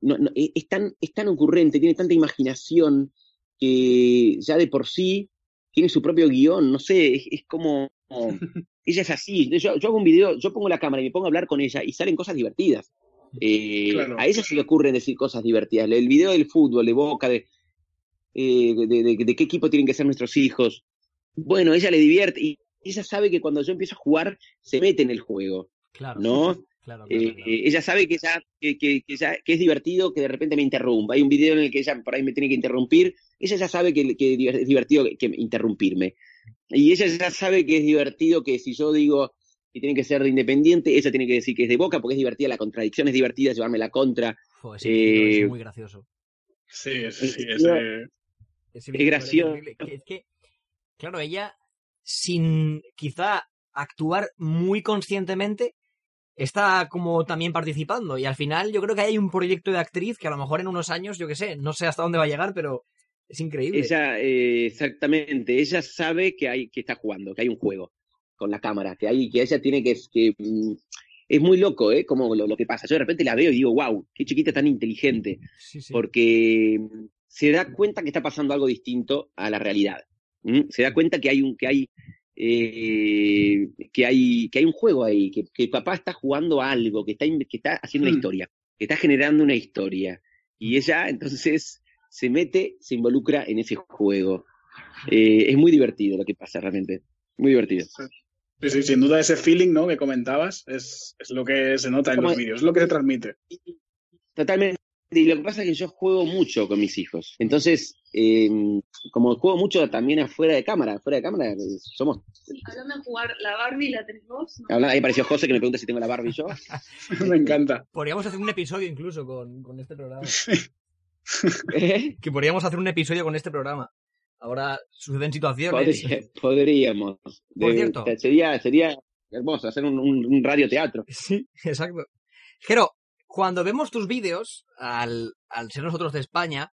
S6: no- no, eh, es, tan, es tan ocurrente, tiene tanta imaginación que ya de por sí tiene su propio guion, no sé, es, es como... (laughs) ella es así. Yo, yo hago un video, yo pongo la cámara y me pongo a hablar con ella y salen cosas divertidas. Eh,
S5: Claro.
S6: A ella se le ocurren decir cosas divertidas. El video del fútbol, de Boca, de, eh, de, de- de qué equipo tienen que ser nuestros hijos. Bueno, ella le divierte y ella sabe que cuando yo empiezo a jugar se mete en el juego,
S4: Claro.
S6: ¿no?
S4: Claro, claro,
S6: Eh,
S4: claro.
S6: ella sabe que, ya, que, que- que ya- que es divertido que de repente me interrumpa. Hay un video en el que ella por ahí me tiene que interrumpir. Ella ya sabe que, que es divertido que, que interrumpirme. Y ella ya sabe que es divertido que si yo digo que tiene que ser de independiente, ella tiene que decir que es de boca porque es divertida la contradicción, es divertida llevarme la contra.
S4: Joder, ese
S6: eh,
S4: es muy gracioso.
S5: Sí, sí, sí,
S6: Es-
S5: ese-
S4: Ese
S6: Es gracioso.
S4: Es que, claro, ella, sin quizá actuar muy conscientemente, está como también participando. Y al final yo creo que hay un proyecto de actriz que a lo mejor en unos años, yo qué sé, no sé hasta dónde va a llegar, pero es increíble.
S6: Ella, eh, exactamente, ella sabe que hay que está jugando, que hay un juego con la cámara, que hay, que ella tiene que, que mm, es muy loco, ¿eh? Como lo, lo que pasa. Yo de repente la veo y digo, wow, qué chiquita tan inteligente,
S4: Sí, sí.
S6: porque mm, se da cuenta que está pasando algo distinto a la realidad. Se da cuenta que hay un, que hay, eh, que hay, que hay un juego ahí, que, que papá está jugando a algo, que está, que está haciendo una
S5: Mm.
S6: historia, que está generando una historia. Y ella entonces se mete, se involucra en ese juego. Eh, es muy divertido lo que pasa realmente. Muy divertido.
S5: sí, sí, sin duda ese feeling ¿no? que comentabas es, es lo que se nota en
S6: Como-
S5: los vídeos, es lo que se transmite.
S6: Totalmente. Y lo que pasa es que yo juego mucho con mis hijos. Entonces, eh, como juego mucho también afuera de cámara, afuera de cámara, eh, somos.
S7: Hablando de jugar, ¿la Barbie la tenés vos? No.
S6: Habla- Ahí apareció José que me pregunta si tengo la Barbie yo. (laughs)
S5: Me encanta.
S4: Podríamos hacer un episodio incluso con, con este programa. (laughs)
S6: ¿Eh?
S4: Que podríamos hacer un episodio con este programa. Ahora suceden situaciones.
S6: Podría- podríamos.
S4: Por
S6: De-
S4: cierto.
S6: Sería, sería hermoso hacer un, un, un radioteatro.
S4: Sí, (laughs) exacto. Jero, cuando vemos tus vídeos, al, al ser nosotros de España,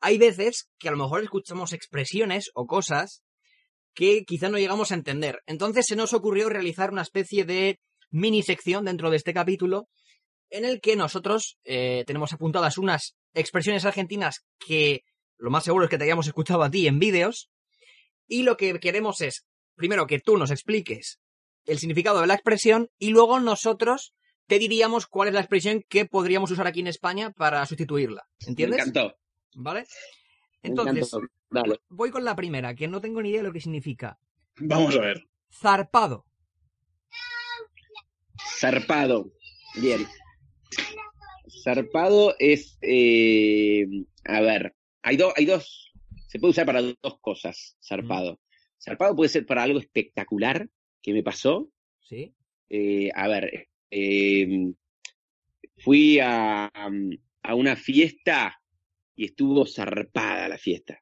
S4: hay veces que a lo mejor escuchamos expresiones o cosas que quizá no llegamos a entender. Entonces se nos ocurrió realizar una especie de mini sección dentro de este capítulo en el que nosotros eh, tenemos apuntadas unas expresiones argentinas que lo más seguro es que te hayamos escuchado a ti en vídeos y lo que queremos es, primero, que tú nos expliques el significado de la expresión y luego nosotros te diríamos cuál es la expresión que podríamos usar aquí en España para sustituirla. ¿Entiendes?
S6: Me encantó.
S4: ¿Vale?
S6: me
S4: Entonces,
S6: encantó.
S4: Voy con la primera, que no tengo ni idea de lo que significa.
S5: Vamos a ver.
S4: Zarpado.
S6: Zarpado. Bien. Zarpado es. eh, a ver, hay, dos hay dos. Se puede usar para dos cosas, zarpado. Zarpado puede ser para algo espectacular que me pasó.
S4: ¿Sí?
S6: Eh, a ver, eh, fui a, a una fiesta y estuvo zarpada la fiesta.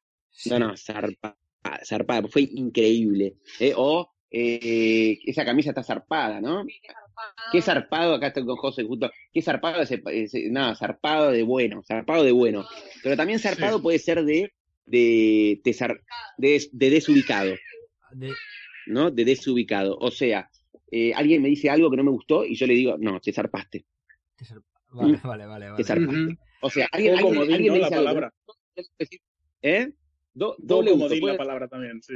S6: No, no, zarpada, zarpada, fue increíble. Eh, o eh, esa camisa está zarpada, ¿no? Qué zarpado, acá estoy con José justo, qué zarpado ese, ese- nada, zarpado de bueno, zarpado de bueno. Pero también zarpado
S5: Sí.
S6: puede ser de, de, de, zar- de- de desubicado,
S4: De-
S6: ¿no? De desubicado. O sea, eh, alguien me dice algo que no me gustó y yo le digo, no, te zarpaste,
S4: te zar- Vale, vale, vale.
S6: te
S4: vale.
S6: zarpaste. O sea, alguien, alguien,
S5: comodín,
S6: alguien
S5: ¿no?
S6: me
S5: La
S6: dice algo,
S5: palabra.
S6: ¿Eh? Do-
S5: Do
S6: doble puede
S5: la palabra también, sí.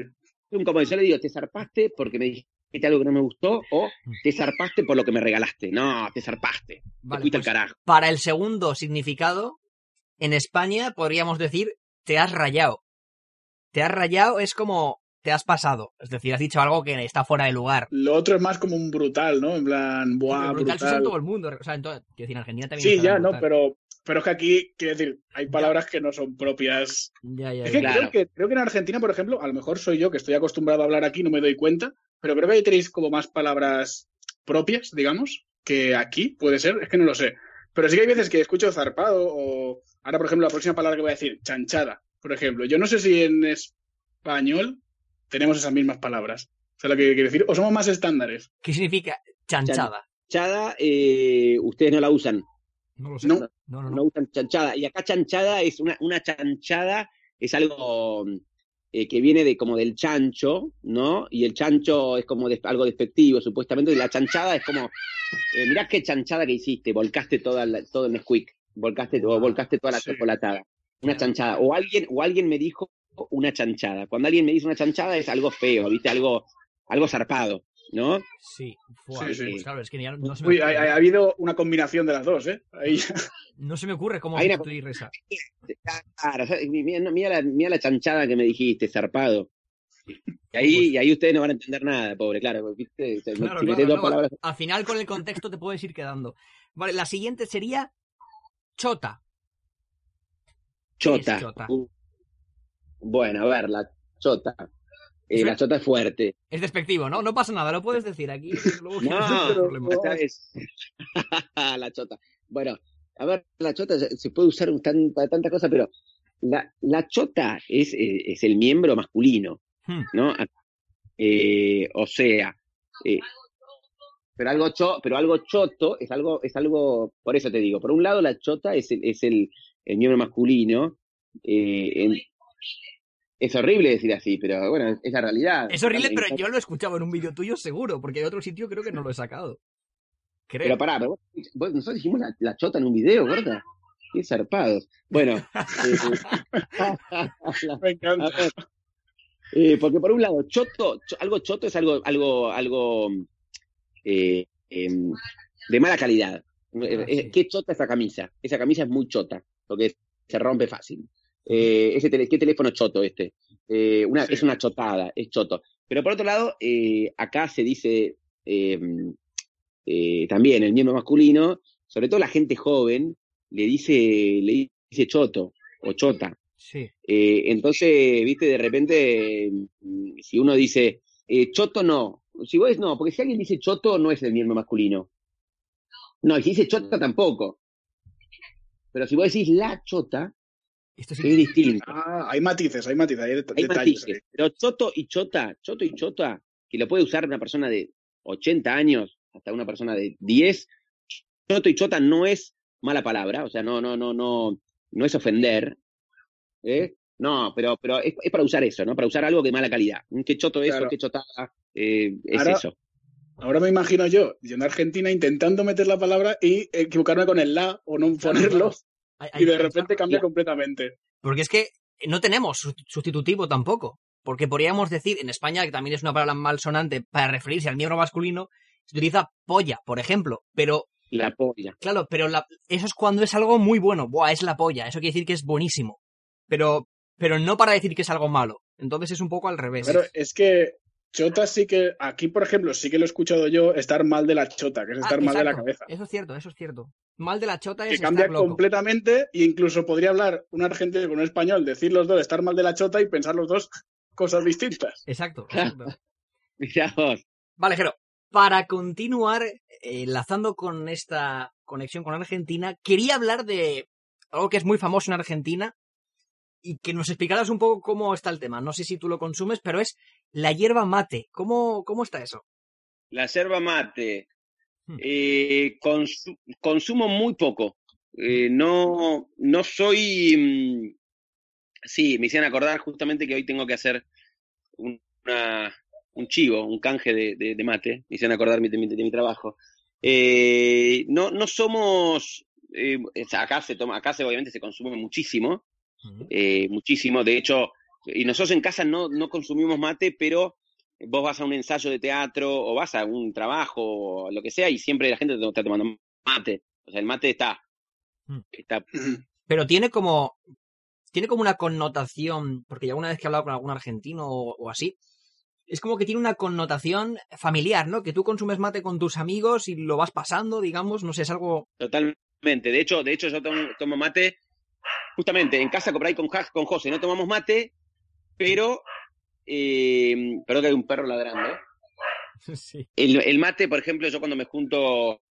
S6: un comodín. Yo le digo, te zarpaste porque me dijiste algo que no me gustó o te zarpaste por lo que me regalaste. No, te zarpaste.
S4: Vale,
S6: te fuiste
S4: pues,
S6: carajo.
S4: Para el segundo significado, en España podríamos decir te has rayado. Te has rayado es como te has pasado. Es decir, has dicho algo que está fuera de lugar.
S5: Lo otro es más como un brutal, ¿no? En plan, buah,
S4: Pero brutal se usa en
S5: brutal.
S4: todo el mundo. O sea, en todo- quiero decir, en Argentina también
S5: Sí, ya, no, pero, pero es que aquí, quiero decir, hay palabras que no son propias.
S4: Ya, ya,
S5: Es que,
S4: ya.
S6: Claro.
S5: creo que creo que en Argentina, por ejemplo, a lo mejor soy yo que estoy acostumbrado a hablar aquí, no me doy cuenta, pero creo que ahí tenéis como más palabras propias, digamos, que aquí, puede ser, es que no lo sé. Pero sí que hay veces que escucho zarpado o ahora, por ejemplo, la próxima palabra que voy a decir, chanchada, por ejemplo. Yo no sé si en, es- español tenemos esas mismas palabras. O sea, lo que quiere decir, o somos más estándares.
S4: ¿Qué significa chanchada?
S6: Chanchada, eh, ustedes no la usan.
S4: No lo sé.
S5: No.
S4: No, no,
S6: no
S4: no.
S6: usan chanchada. Y acá chanchada es una, una chanchada, es algo eh, que viene de como del chancho, ¿no? Y el chancho es como de- algo despectivo, supuestamente, y la chanchada es como, eh, mirá qué chanchada que hiciste, volcaste toda la- todo el Nesquik, volcaste, o volcaste toda la
S5: Sí.
S6: chocolatada. Una chanchada. O alguien, o alguien me dijo una chanchada. Cuando alguien me dice una chanchada es algo feo, ¿viste? Algo, algo zarpado, ¿no?
S4: Sí, fua,
S5: Sí, sí.
S4: pues claro, es que ya no se me
S5: Uy, ha, habido una combinación de las dos, ¿eh? Ahí.
S4: No se me ocurre cómo
S6: Hay una-. Claro, o sea, mira, mira la, mira la chanchada que me dijiste, zarpado. Y ahí,
S4: Pues-
S6: y ahí ustedes no van a entender nada, pobre, claro. ¿viste? Si
S4: Claro,
S6: metés
S4: claro,
S6: dos
S4: no,
S6: palabras.
S4: Al final, con el contexto, te puedes ir quedando. Vale, la siguiente sería chota. ¿Qué es
S6: Chota.
S4: chota?
S6: Uh, Bueno, a ver, la chota. Eh, la chota es fuerte.
S4: Es despectivo, ¿no? No pasa nada, lo puedes decir aquí. (laughs) luego
S6: No, (laughs) la chota. Bueno, a ver, la chota se puede usar tan- para tantas cosas, pero la, la chota es, eh, es el miembro masculino,
S4: Hmm.
S6: ¿no? Eh, o sea, eh, pero algo cho, pero algo choto es algo, es algo, por eso te digo, por un lado la chota es el, es el, el miembro masculino, eh, en- es horrible decir así, pero bueno, es la realidad.
S4: Es horrible, pero yo lo he escuchado en un vídeo tuyo seguro, porque de otro sitio creo que no lo he sacado. Creo.
S6: Pero pará, pero vos, vos- nosotros dijimos la, la chota en un video, ¿verdad? Qué zarpados. Bueno, (laughs) eh,
S5: Me encanta.
S6: eh, porque por un lado, choto, cho- algo choto es algo, algo, algo eh, em, de mala calidad.
S4: Sí.
S6: ¿Qué chota esa camisa? Esa camisa es muy chota, porque se rompe fácil. Eh, ese tele- ¿Qué teléfono choto este? Eh, una,
S5: Sí.
S6: Es una chotada, es choto. Pero por otro lado, eh, acá se dice también el miembro masculino, sobre todo la gente joven, le dice, le dice choto o chota.
S4: Sí.
S6: Entonces, viste, de repente, mm, si uno dice choto, no. Si vos no, porque si alguien dice choto, no es el miembro masculino. No, y si dice chota, tampoco. Pero si vos decís la chota,
S4: Esto
S6: es
S4: sí.
S6: distinto.
S5: Ah, hay matices, hay matices, hay, det-
S6: Hay
S5: detalles.
S6: matices. Pero choto y chota, choto y chota, que lo puede usar una persona de 80 años hasta una persona de 10, choto y chota no es mala palabra, o sea, no, no, no, no, no es ofender. ¿eh? No, pero, pero es, es para usar eso, ¿no? Para usar algo de mala calidad. ¿Qué choto eso?
S5: Claro.
S6: ¿Qué chotada? Eh, es
S5: Ahora-
S6: eso.
S5: Ahora me imagino yo, yendo a Argentina, intentando meter la palabra y equivocarme con el la o no ponerlo.
S4: Hay- hay
S5: y de repente cambia completamente.
S4: Porque es que no tenemos su- sustitutivo tampoco. Porque podríamos decir, en España, que también es una palabra malsonante para referirse al miembro masculino, se utiliza polla, por ejemplo. Pero,
S6: La polla.
S4: claro, pero la- eso es cuando es algo muy bueno. Buah, es la polla. Eso quiere decir que es buenísimo. Pero, pero no para decir que es algo malo. Entonces es un poco al revés.
S5: Pero es que chota sí que, aquí por ejemplo, sí que lo he escuchado yo, estar mal de la chota, que es
S4: Ah,
S5: estar mal de la cabeza.
S4: Eso es cierto, eso es cierto. Mal de la chota
S5: Que
S4: es
S5: cambia
S4: estar loco.
S5: completamente e incluso podría hablar un argentino con un español, decir los dos estar mal de la chota y pensar los dos cosas distintas.
S4: Exacto, (laughs) exacto. Vale, Jero. Para continuar eh, enlazando con esta conexión con Argentina, quería hablar de algo que es muy famoso en Argentina y que nos explicaras un poco cómo está el tema. No sé si tú lo consumes, pero es la hierba mate. ¿Cómo, cómo está eso?
S6: La yerba mate.
S4: Hmm.
S6: Eh, consu- consumo muy poco. Eh, no, no soy. mm, sí, me hicieron acordar justamente que hoy tengo que hacer un- una, un chivo, un canje de, de- de mate. Me hicieron acordar mi- de mi, de mi trabajo. Eh, no, no somos. acá se toma, acá se, obviamente se consume muchísimo eh, muchísimo. De hecho, y nosotros en casa no, no consumimos mate, pero vos vas a un ensayo de teatro o vas a un trabajo o lo que sea y siempre la gente te está tomando mate. O sea, el mate está.
S4: Mm.
S6: está (clears throat)
S4: Pero tiene como. Tiene como una connotación. Porque ya una vez que he hablado con algún argentino o, o así. Es como que tiene una connotación familiar, ¿no? Que tú consumes mate con tus amigos y lo vas pasando, digamos. No sé, es algo.
S6: totalmente. De hecho, de hecho yo tomo, tomo mate justamente en casa por ahí con, con José. No tomamos mate, pero. Eh, perdón que hay un perro ladrando. (laughs)
S4: Sí.
S6: El, el mate, por ejemplo, yo cuando me junto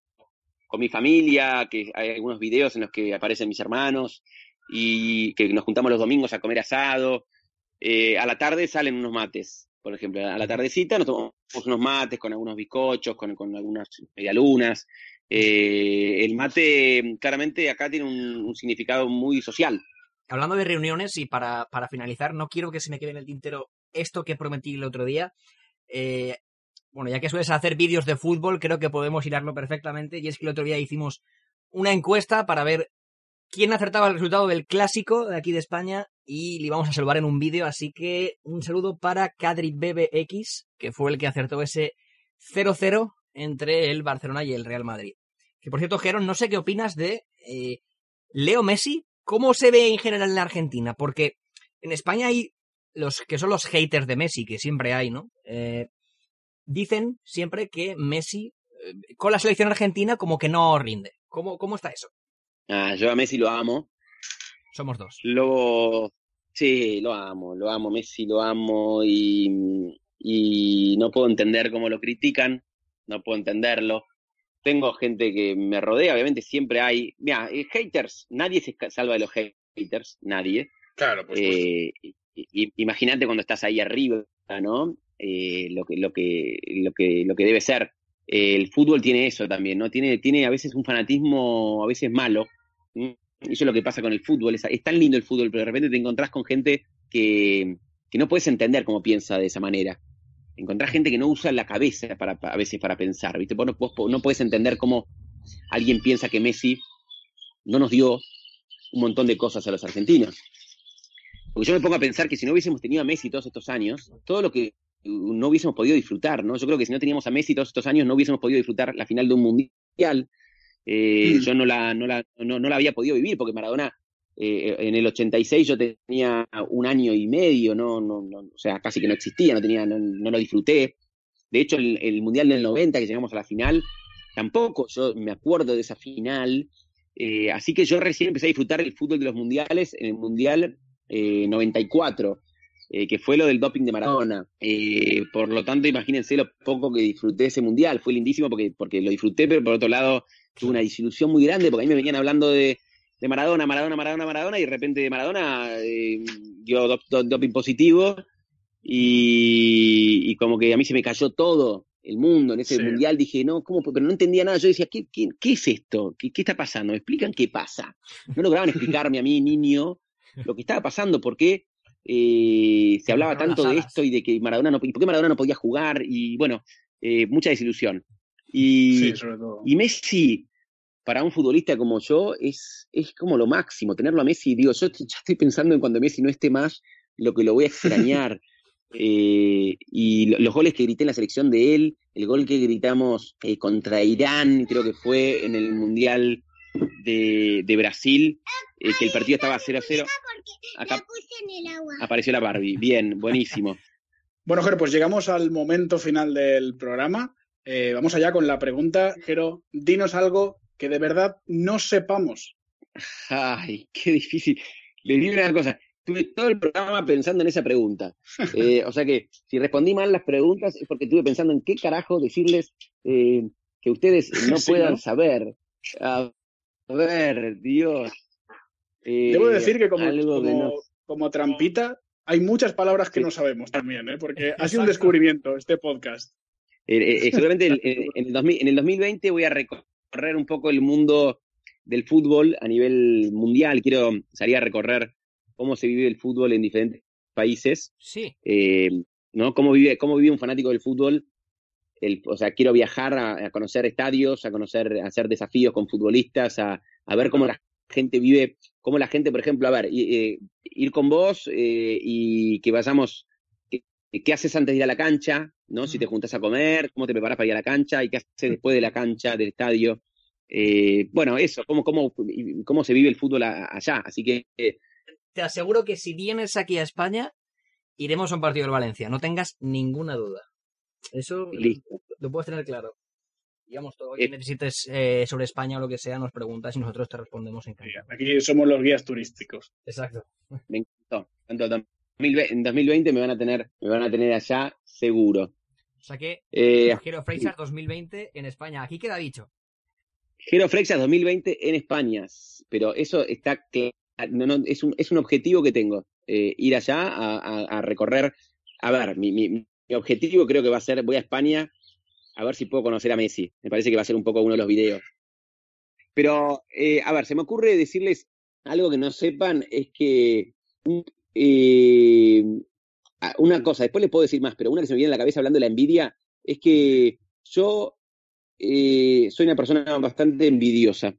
S6: con mi familia, que hay algunos videos en los que aparecen mis hermanos y que nos juntamos los domingos a comer asado, eh, a la tarde salen unos mates. Por ejemplo, a la tardecita nos tomamos unos mates con algunos bizcochos, con, con algunas medialunas. Eh, el mate, claramente, acá tiene un, significado muy social.
S4: Hablando de reuniones y para, para finalizar, no quiero que se me quede en el tintero esto que prometí el otro día. Eh, bueno, ya que sueles hacer vídeos de fútbol, creo que podemos hilarlo perfectamente. Y es que el otro día hicimos una encuesta para ver quién acertaba el resultado del clásico de aquí de España y le íbamos a salvar en un vídeo. Así que un saludo para Cadri BBX, que fue el que acertó ese 0-0 entre el Barcelona y el Real Madrid. Que por cierto, Geron, no sé qué opinas de eh, Leo Messi. ¿Cómo se ve en general en la Argentina? Porque en España hay los que son los haters de Messi, que siempre hay, ¿no? Eh, dicen siempre que Messi eh, con la selección argentina como que no rinde. ¿Cómo, cómo está eso?
S6: Ah, yo a Messi lo amo.
S4: Somos dos.
S6: Lo, sí, lo amo, lo amo, Messi lo amo y, y no puedo entender cómo lo critican, no puedo entenderlo. Tengo gente que me rodea, obviamente siempre hay, mira, eh, haters, nadie se salva de los haters, nadie.
S5: Claro, pues.
S6: Eh, Imagínate cuando estás ahí arriba, ¿no? Eh, lo que, lo que, lo que, lo que debe ser. Eh, el fútbol tiene eso también, ¿no? Tiene, tiene a veces un fanatismo, a veces malo. Eso es lo que pasa con el fútbol. Es, es tan lindo el fútbol, pero de repente te encontrás con gente que, que no puedes entender cómo piensa de esa manera. Encontrás gente que no usa la cabeza para, a veces para pensar, ¿viste? Vos no, vos no puedes entender cómo alguien piensa que Messi no nos dio un montón de cosas a los argentinos. Porque yo me pongo a pensar que si no hubiésemos tenido a Messi todos estos años, todo lo que no hubiésemos podido disfrutar, ¿no? Yo creo que si no teníamos a Messi todos estos años, no hubiésemos podido disfrutar la final de un mundial. Eh,
S5: Mm.
S6: Yo no la, no, la, no, no la había podido vivir, porque Maradona, eh, en el 86 yo tenía un año y medio, no, no, no, o sea, casi que no existía, no, tenía, no, no lo disfruté. De hecho, el, mundial del 90, que llegamos a la final, tampoco yo me acuerdo de esa final. Eh, así que yo recién empecé a disfrutar el fútbol de los mundiales en el mundial eh, 94, eh, que fue lo del doping de Maradona. Eh, por lo tanto, imagínense lo poco que disfruté ese mundial. Fue lindísimo porque, porque lo disfruté, pero por otro lado tuve una desilusión muy grande porque a mí me venían hablando de, de Maradona, Maradona, Maradona, Maradona, y de repente de Maradona eh, dio dop- dop- doping positivo y, y como que a mí se me cayó todo el mundo en ese
S5: Sí.
S6: mundial. Dije, no, ¿cómo? Pero no entendía nada. Yo decía, ¿qué, qué, qué es esto? ¿Qué, ¿Qué está pasando? ¿Me explican qué pasa? No lograban explicarme a mí, niño, lo que estaba pasando, por qué eh, se hablaba tanto de esto y de que Maradona no, y por qué Maradona no podía jugar, y bueno, eh, mucha desilusión. Y,
S5: Sí, sobre todo.
S6: y Messi, para un futbolista como yo, es, es como lo máximo. Tenerlo a Messi, digo, yo (laughs) ya estoy pensando en cuando Messi no esté más, lo que lo voy a extrañar. (laughs) Eh, y lo- los goles que grité en la selección de él, el gol que gritamos eh, contra Irán, creo que fue en el Mundial de, de Brasil, eh, que el partido estaba 0-0. Acá apareció la Barbie. Bien, buenísimo. (laughs)
S5: Bueno, Jero, pues llegamos al momento final del programa. Vamos allá con la pregunta. Jero, dinos algo que de verdad no sepamos.
S6: Ay, qué difícil. Les digo una cosa. Tuve todo el programa pensando en esa pregunta. Eh, o sea que si respondí mal las preguntas es porque estuve pensando en qué carajo decirles eh, que ustedes (laughs) no
S5: Sí,
S6: puedan
S5: ¿no?
S6: saber. A ver, Dios. Eh,
S5: Debo decir que como, como,
S6: no-
S5: como trampita hay muchas palabras que
S6: Sí.
S5: no sabemos también, ¿eh? porque ha sido un descubrimiento este podcast.
S6: Seguramente en, (laughs) el 2000 en el 2020 voy a recorrer un poco el mundo del fútbol a nivel mundial. Quiero salir a recorrer cómo se vive el fútbol en diferentes países.
S4: Sí.
S6: eh, ¿no? ¿Cómo vive, cómo vive un fanático del fútbol? El, o sea, quiero viajar a, a conocer estadios, a conocer, a hacer desafíos con futbolistas, a, a ver cómo la gente vive, cómo la gente, por ejemplo, a ver, eh, ir con vos eh, y que vayamos, ¿qué, qué haces antes de ir a la cancha? ¿no? Si te juntas a comer, cómo te preparas para ir a la cancha y qué haces después de la cancha, del estadio. Eh, bueno, eso, cómo, cómo, cómo se vive el fútbol a- allá. Así que eh,
S4: Te aseguro que si vienes aquí a España, iremos a un partido del Valencia. No tengas ninguna duda. Eso
S6: listo.
S4: lo puedes tener claro. Digamos, todo lo que
S6: Eh.
S4: necesites eh, sobre España o lo que sea, nos preguntas y nosotros te respondemos en encantado.
S5: Aquí somos los guías turísticos.
S4: Exacto.
S6: Me encantó. Tanto 2020 en 2020 me van a tener, me van a tener allá seguro.
S4: O sea que,
S6: Eh,
S4: Hero Freisas 2020 en España. Aquí queda dicho.
S6: Gero Freixas 2020 en España. Pero eso está claro. No, no, es, un, es un objetivo que tengo. eh, ir allá a, a- a recorrer. A ver, mi, mi- mi objetivo creo que va a ser, voy a España a ver si puedo conocer a Messi. Me parece que va a ser un poco uno de los videos. Pero, eh, a ver, se me ocurre decirles algo que no sepan, es que eh, una cosa, después les puedo decir más, pero una que se me viene a la cabeza hablando de la envidia, es que yo eh, soy una persona bastante envidiosa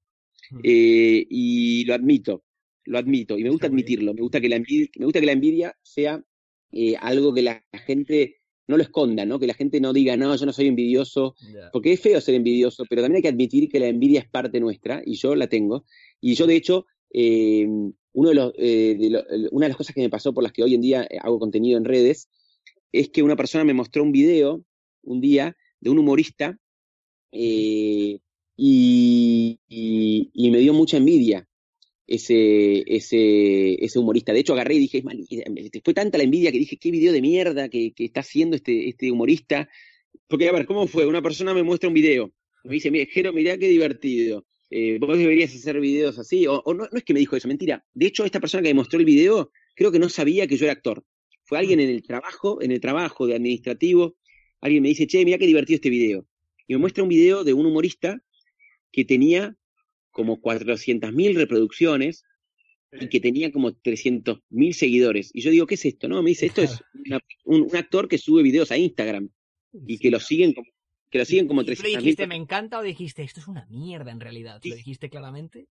S6: eh, y lo admito, lo admito, y me gusta admitirlo, me gusta que la envidia, me gusta que la envidia sea eh, algo que la gente no lo esconda, ¿no? Que la gente no diga, no, yo no soy envidioso, porque es feo ser envidioso, pero también hay que admitir que la envidia es parte nuestra, y yo la tengo. Y yo, de hecho, eh, uno de los, eh, de una de las cosas que me pasó por las que hoy en día eh, hago contenido en redes, es que una persona me mostró un video un día de un humorista eh, y, me dio mucha envidia ese, ese, ese humorista. De hecho, agarré y dije, "Es mal- fue tanta la envidia que dije, qué video de mierda que, está haciendo este, este humorista. Porque, a ver, ¿cómo fue? Una persona me muestra un video, me dice, mira, Jero, mirá qué divertido. Eh, vos deberías hacer videos así. O, o no, no es que me dijo eso, mentira. De hecho, esta persona que me mostró el video, creo que no sabía que yo era actor. Fue alguien en el trabajo, en el trabajo de administrativo, alguien me dice, che, mirá qué divertido este video. Y me muestra un video de un humorista que tenía como 400.000 reproducciones y que tenía como 300.000 seguidores. Y yo digo, ¿qué es esto? No, me dice, esto es una- un, un actor que sube videos a Instagram y que lo siguen como, que lo siguen como
S4: ¿Y tú le
S6: 300.000
S4: dijiste me encanta o dijiste esto es una mierda en realidad? ¿Lo dijiste claramente?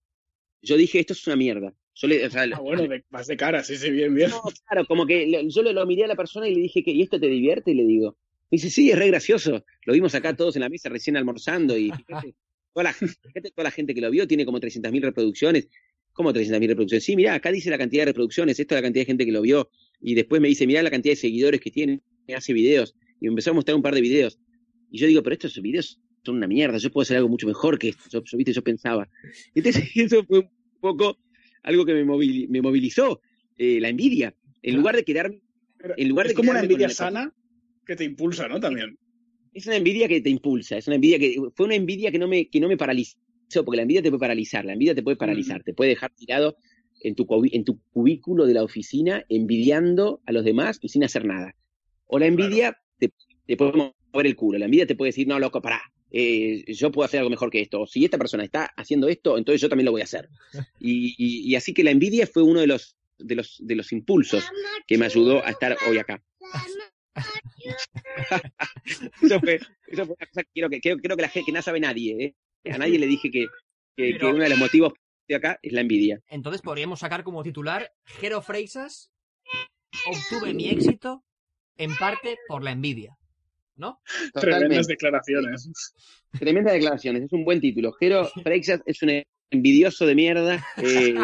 S6: Yo dije, esto es una mierda. Yo le, o sea,
S5: Ah, bueno, de- vas de cara, sí, sí, bien, bien.
S6: No, claro, como que yo lo miré a la persona y le dije que, ¿y esto te divierte? Y le digo, me dice, sí, es re gracioso. Lo vimos acá todos en la mesa recién almorzando y fíjate, toda la, fíjate, toda la gente que lo vio tiene como 300.000 reproducciones. ¿Cómo 300.000 reproducciones? Sí, mirá, acá dice la cantidad de reproducciones, esto es la cantidad de gente que lo vio. Y después me dice, mirá la cantidad de seguidores que tiene, hace videos. Y me empezó a mostrar un par de videos. Y yo digo, pero estos videos son una mierda, yo puedo hacer algo mucho mejor que esto. Yo, yo, ¿viste? yo pensaba. (laughs) Entonces, (laughs) eso fue un poco algo que me, movili- me movilizó, eh, la envidia. En lugar de quedarme en lugar
S5: es
S6: de
S5: como una envidia sana que te impulsa, ¿no? También.
S6: es una envidia que te impulsa, es una envidia que fue una envidia que no me que no me paralizó, porque la envidia te puede paralizar, la envidia te puede paralizar, te puede dejar tirado en tu en tu cubículo de la oficina envidiando a los demás y sin hacer nada. O la envidia te, te puede mover el culo, la envidia te puede decir, "No, loco, pará. eh, yo puedo hacer algo mejor que esto. O si esta persona está haciendo esto, entonces yo también lo voy a hacer. (laughs) Y, y- y así que la envidia fue uno de los, de los, de los impulsos que me ayudó a estar hoy acá. (laughs) eso, fue, eso fue una cosa que quiero que, creo, creo que la gente que no sabe nadie, ¿eh? A nadie le dije que, que, uno de los motivos de acá es la envidia.
S4: Entonces podríamos sacar como titular Jero Freixas obtuve mi éxito en parte por la envidia. ¿No?
S5: Tremendas declaraciones.
S6: Tremendas declaraciones, es un buen título. Jero Freixas es un envidioso de mierda. eh,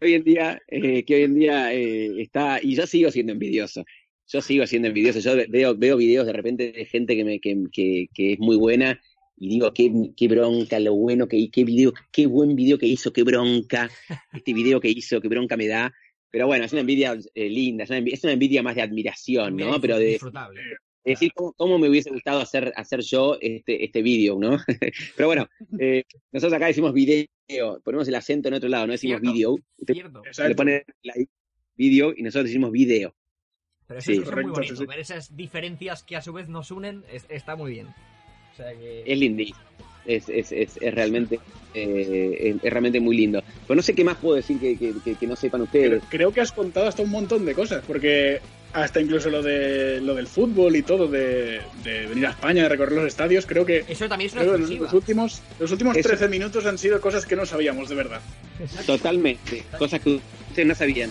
S6: hoy en día, eh, que hoy en día eh, está, y yo sigo siendo envidioso. Yo sigo siendo envidioso. Yo ve- veo, veo videos de repente de gente que, me, que, que, que es muy buena y digo, qué, qué bronca, lo bueno que qué video, qué buen video que hizo, qué bronca, este video que hizo, qué bronca me da. Pero bueno, es una envidia eh, linda, es una envidia, es una envidia más de admiración, ¿no?
S4: Bien
S6: Pero de,
S4: disfrutable.
S6: es decir, ¿cómo, cómo me hubiese gustado hacer, hacer yo este, este vídeo, ¿no? (laughs) Pero bueno, eh, nosotros acá decimos video, ponemos el acento en otro lado, no decimos
S4: Cierto.
S6: video. Usted
S4: Cierto.
S6: le pone la video y nosotros decimos video.
S4: Pero eso,
S6: Sí.
S4: es muy bonito.
S5: sí.
S4: Ver esas diferencias que a su vez nos unen es- está muy bien. O sea que...
S6: Es lindísimo. Es, es, es, es realmente eh, es, es realmente muy lindo. Pero no sé qué más puedo decir que, que, que- que no sepan
S5: Pero
S6: ustedes.
S5: creo que has contado hasta un montón de cosas, porque hasta incluso lo de lo del fútbol y todo, de, de venir a España, de recorrer los estadios, creo que
S4: Eso también es una exclusiva.
S5: los últimos, los últimos
S6: Eso.
S5: 13 minutos han sido cosas que no sabíamos de verdad.
S6: Totalmente. Cosas que ustedes no sabían.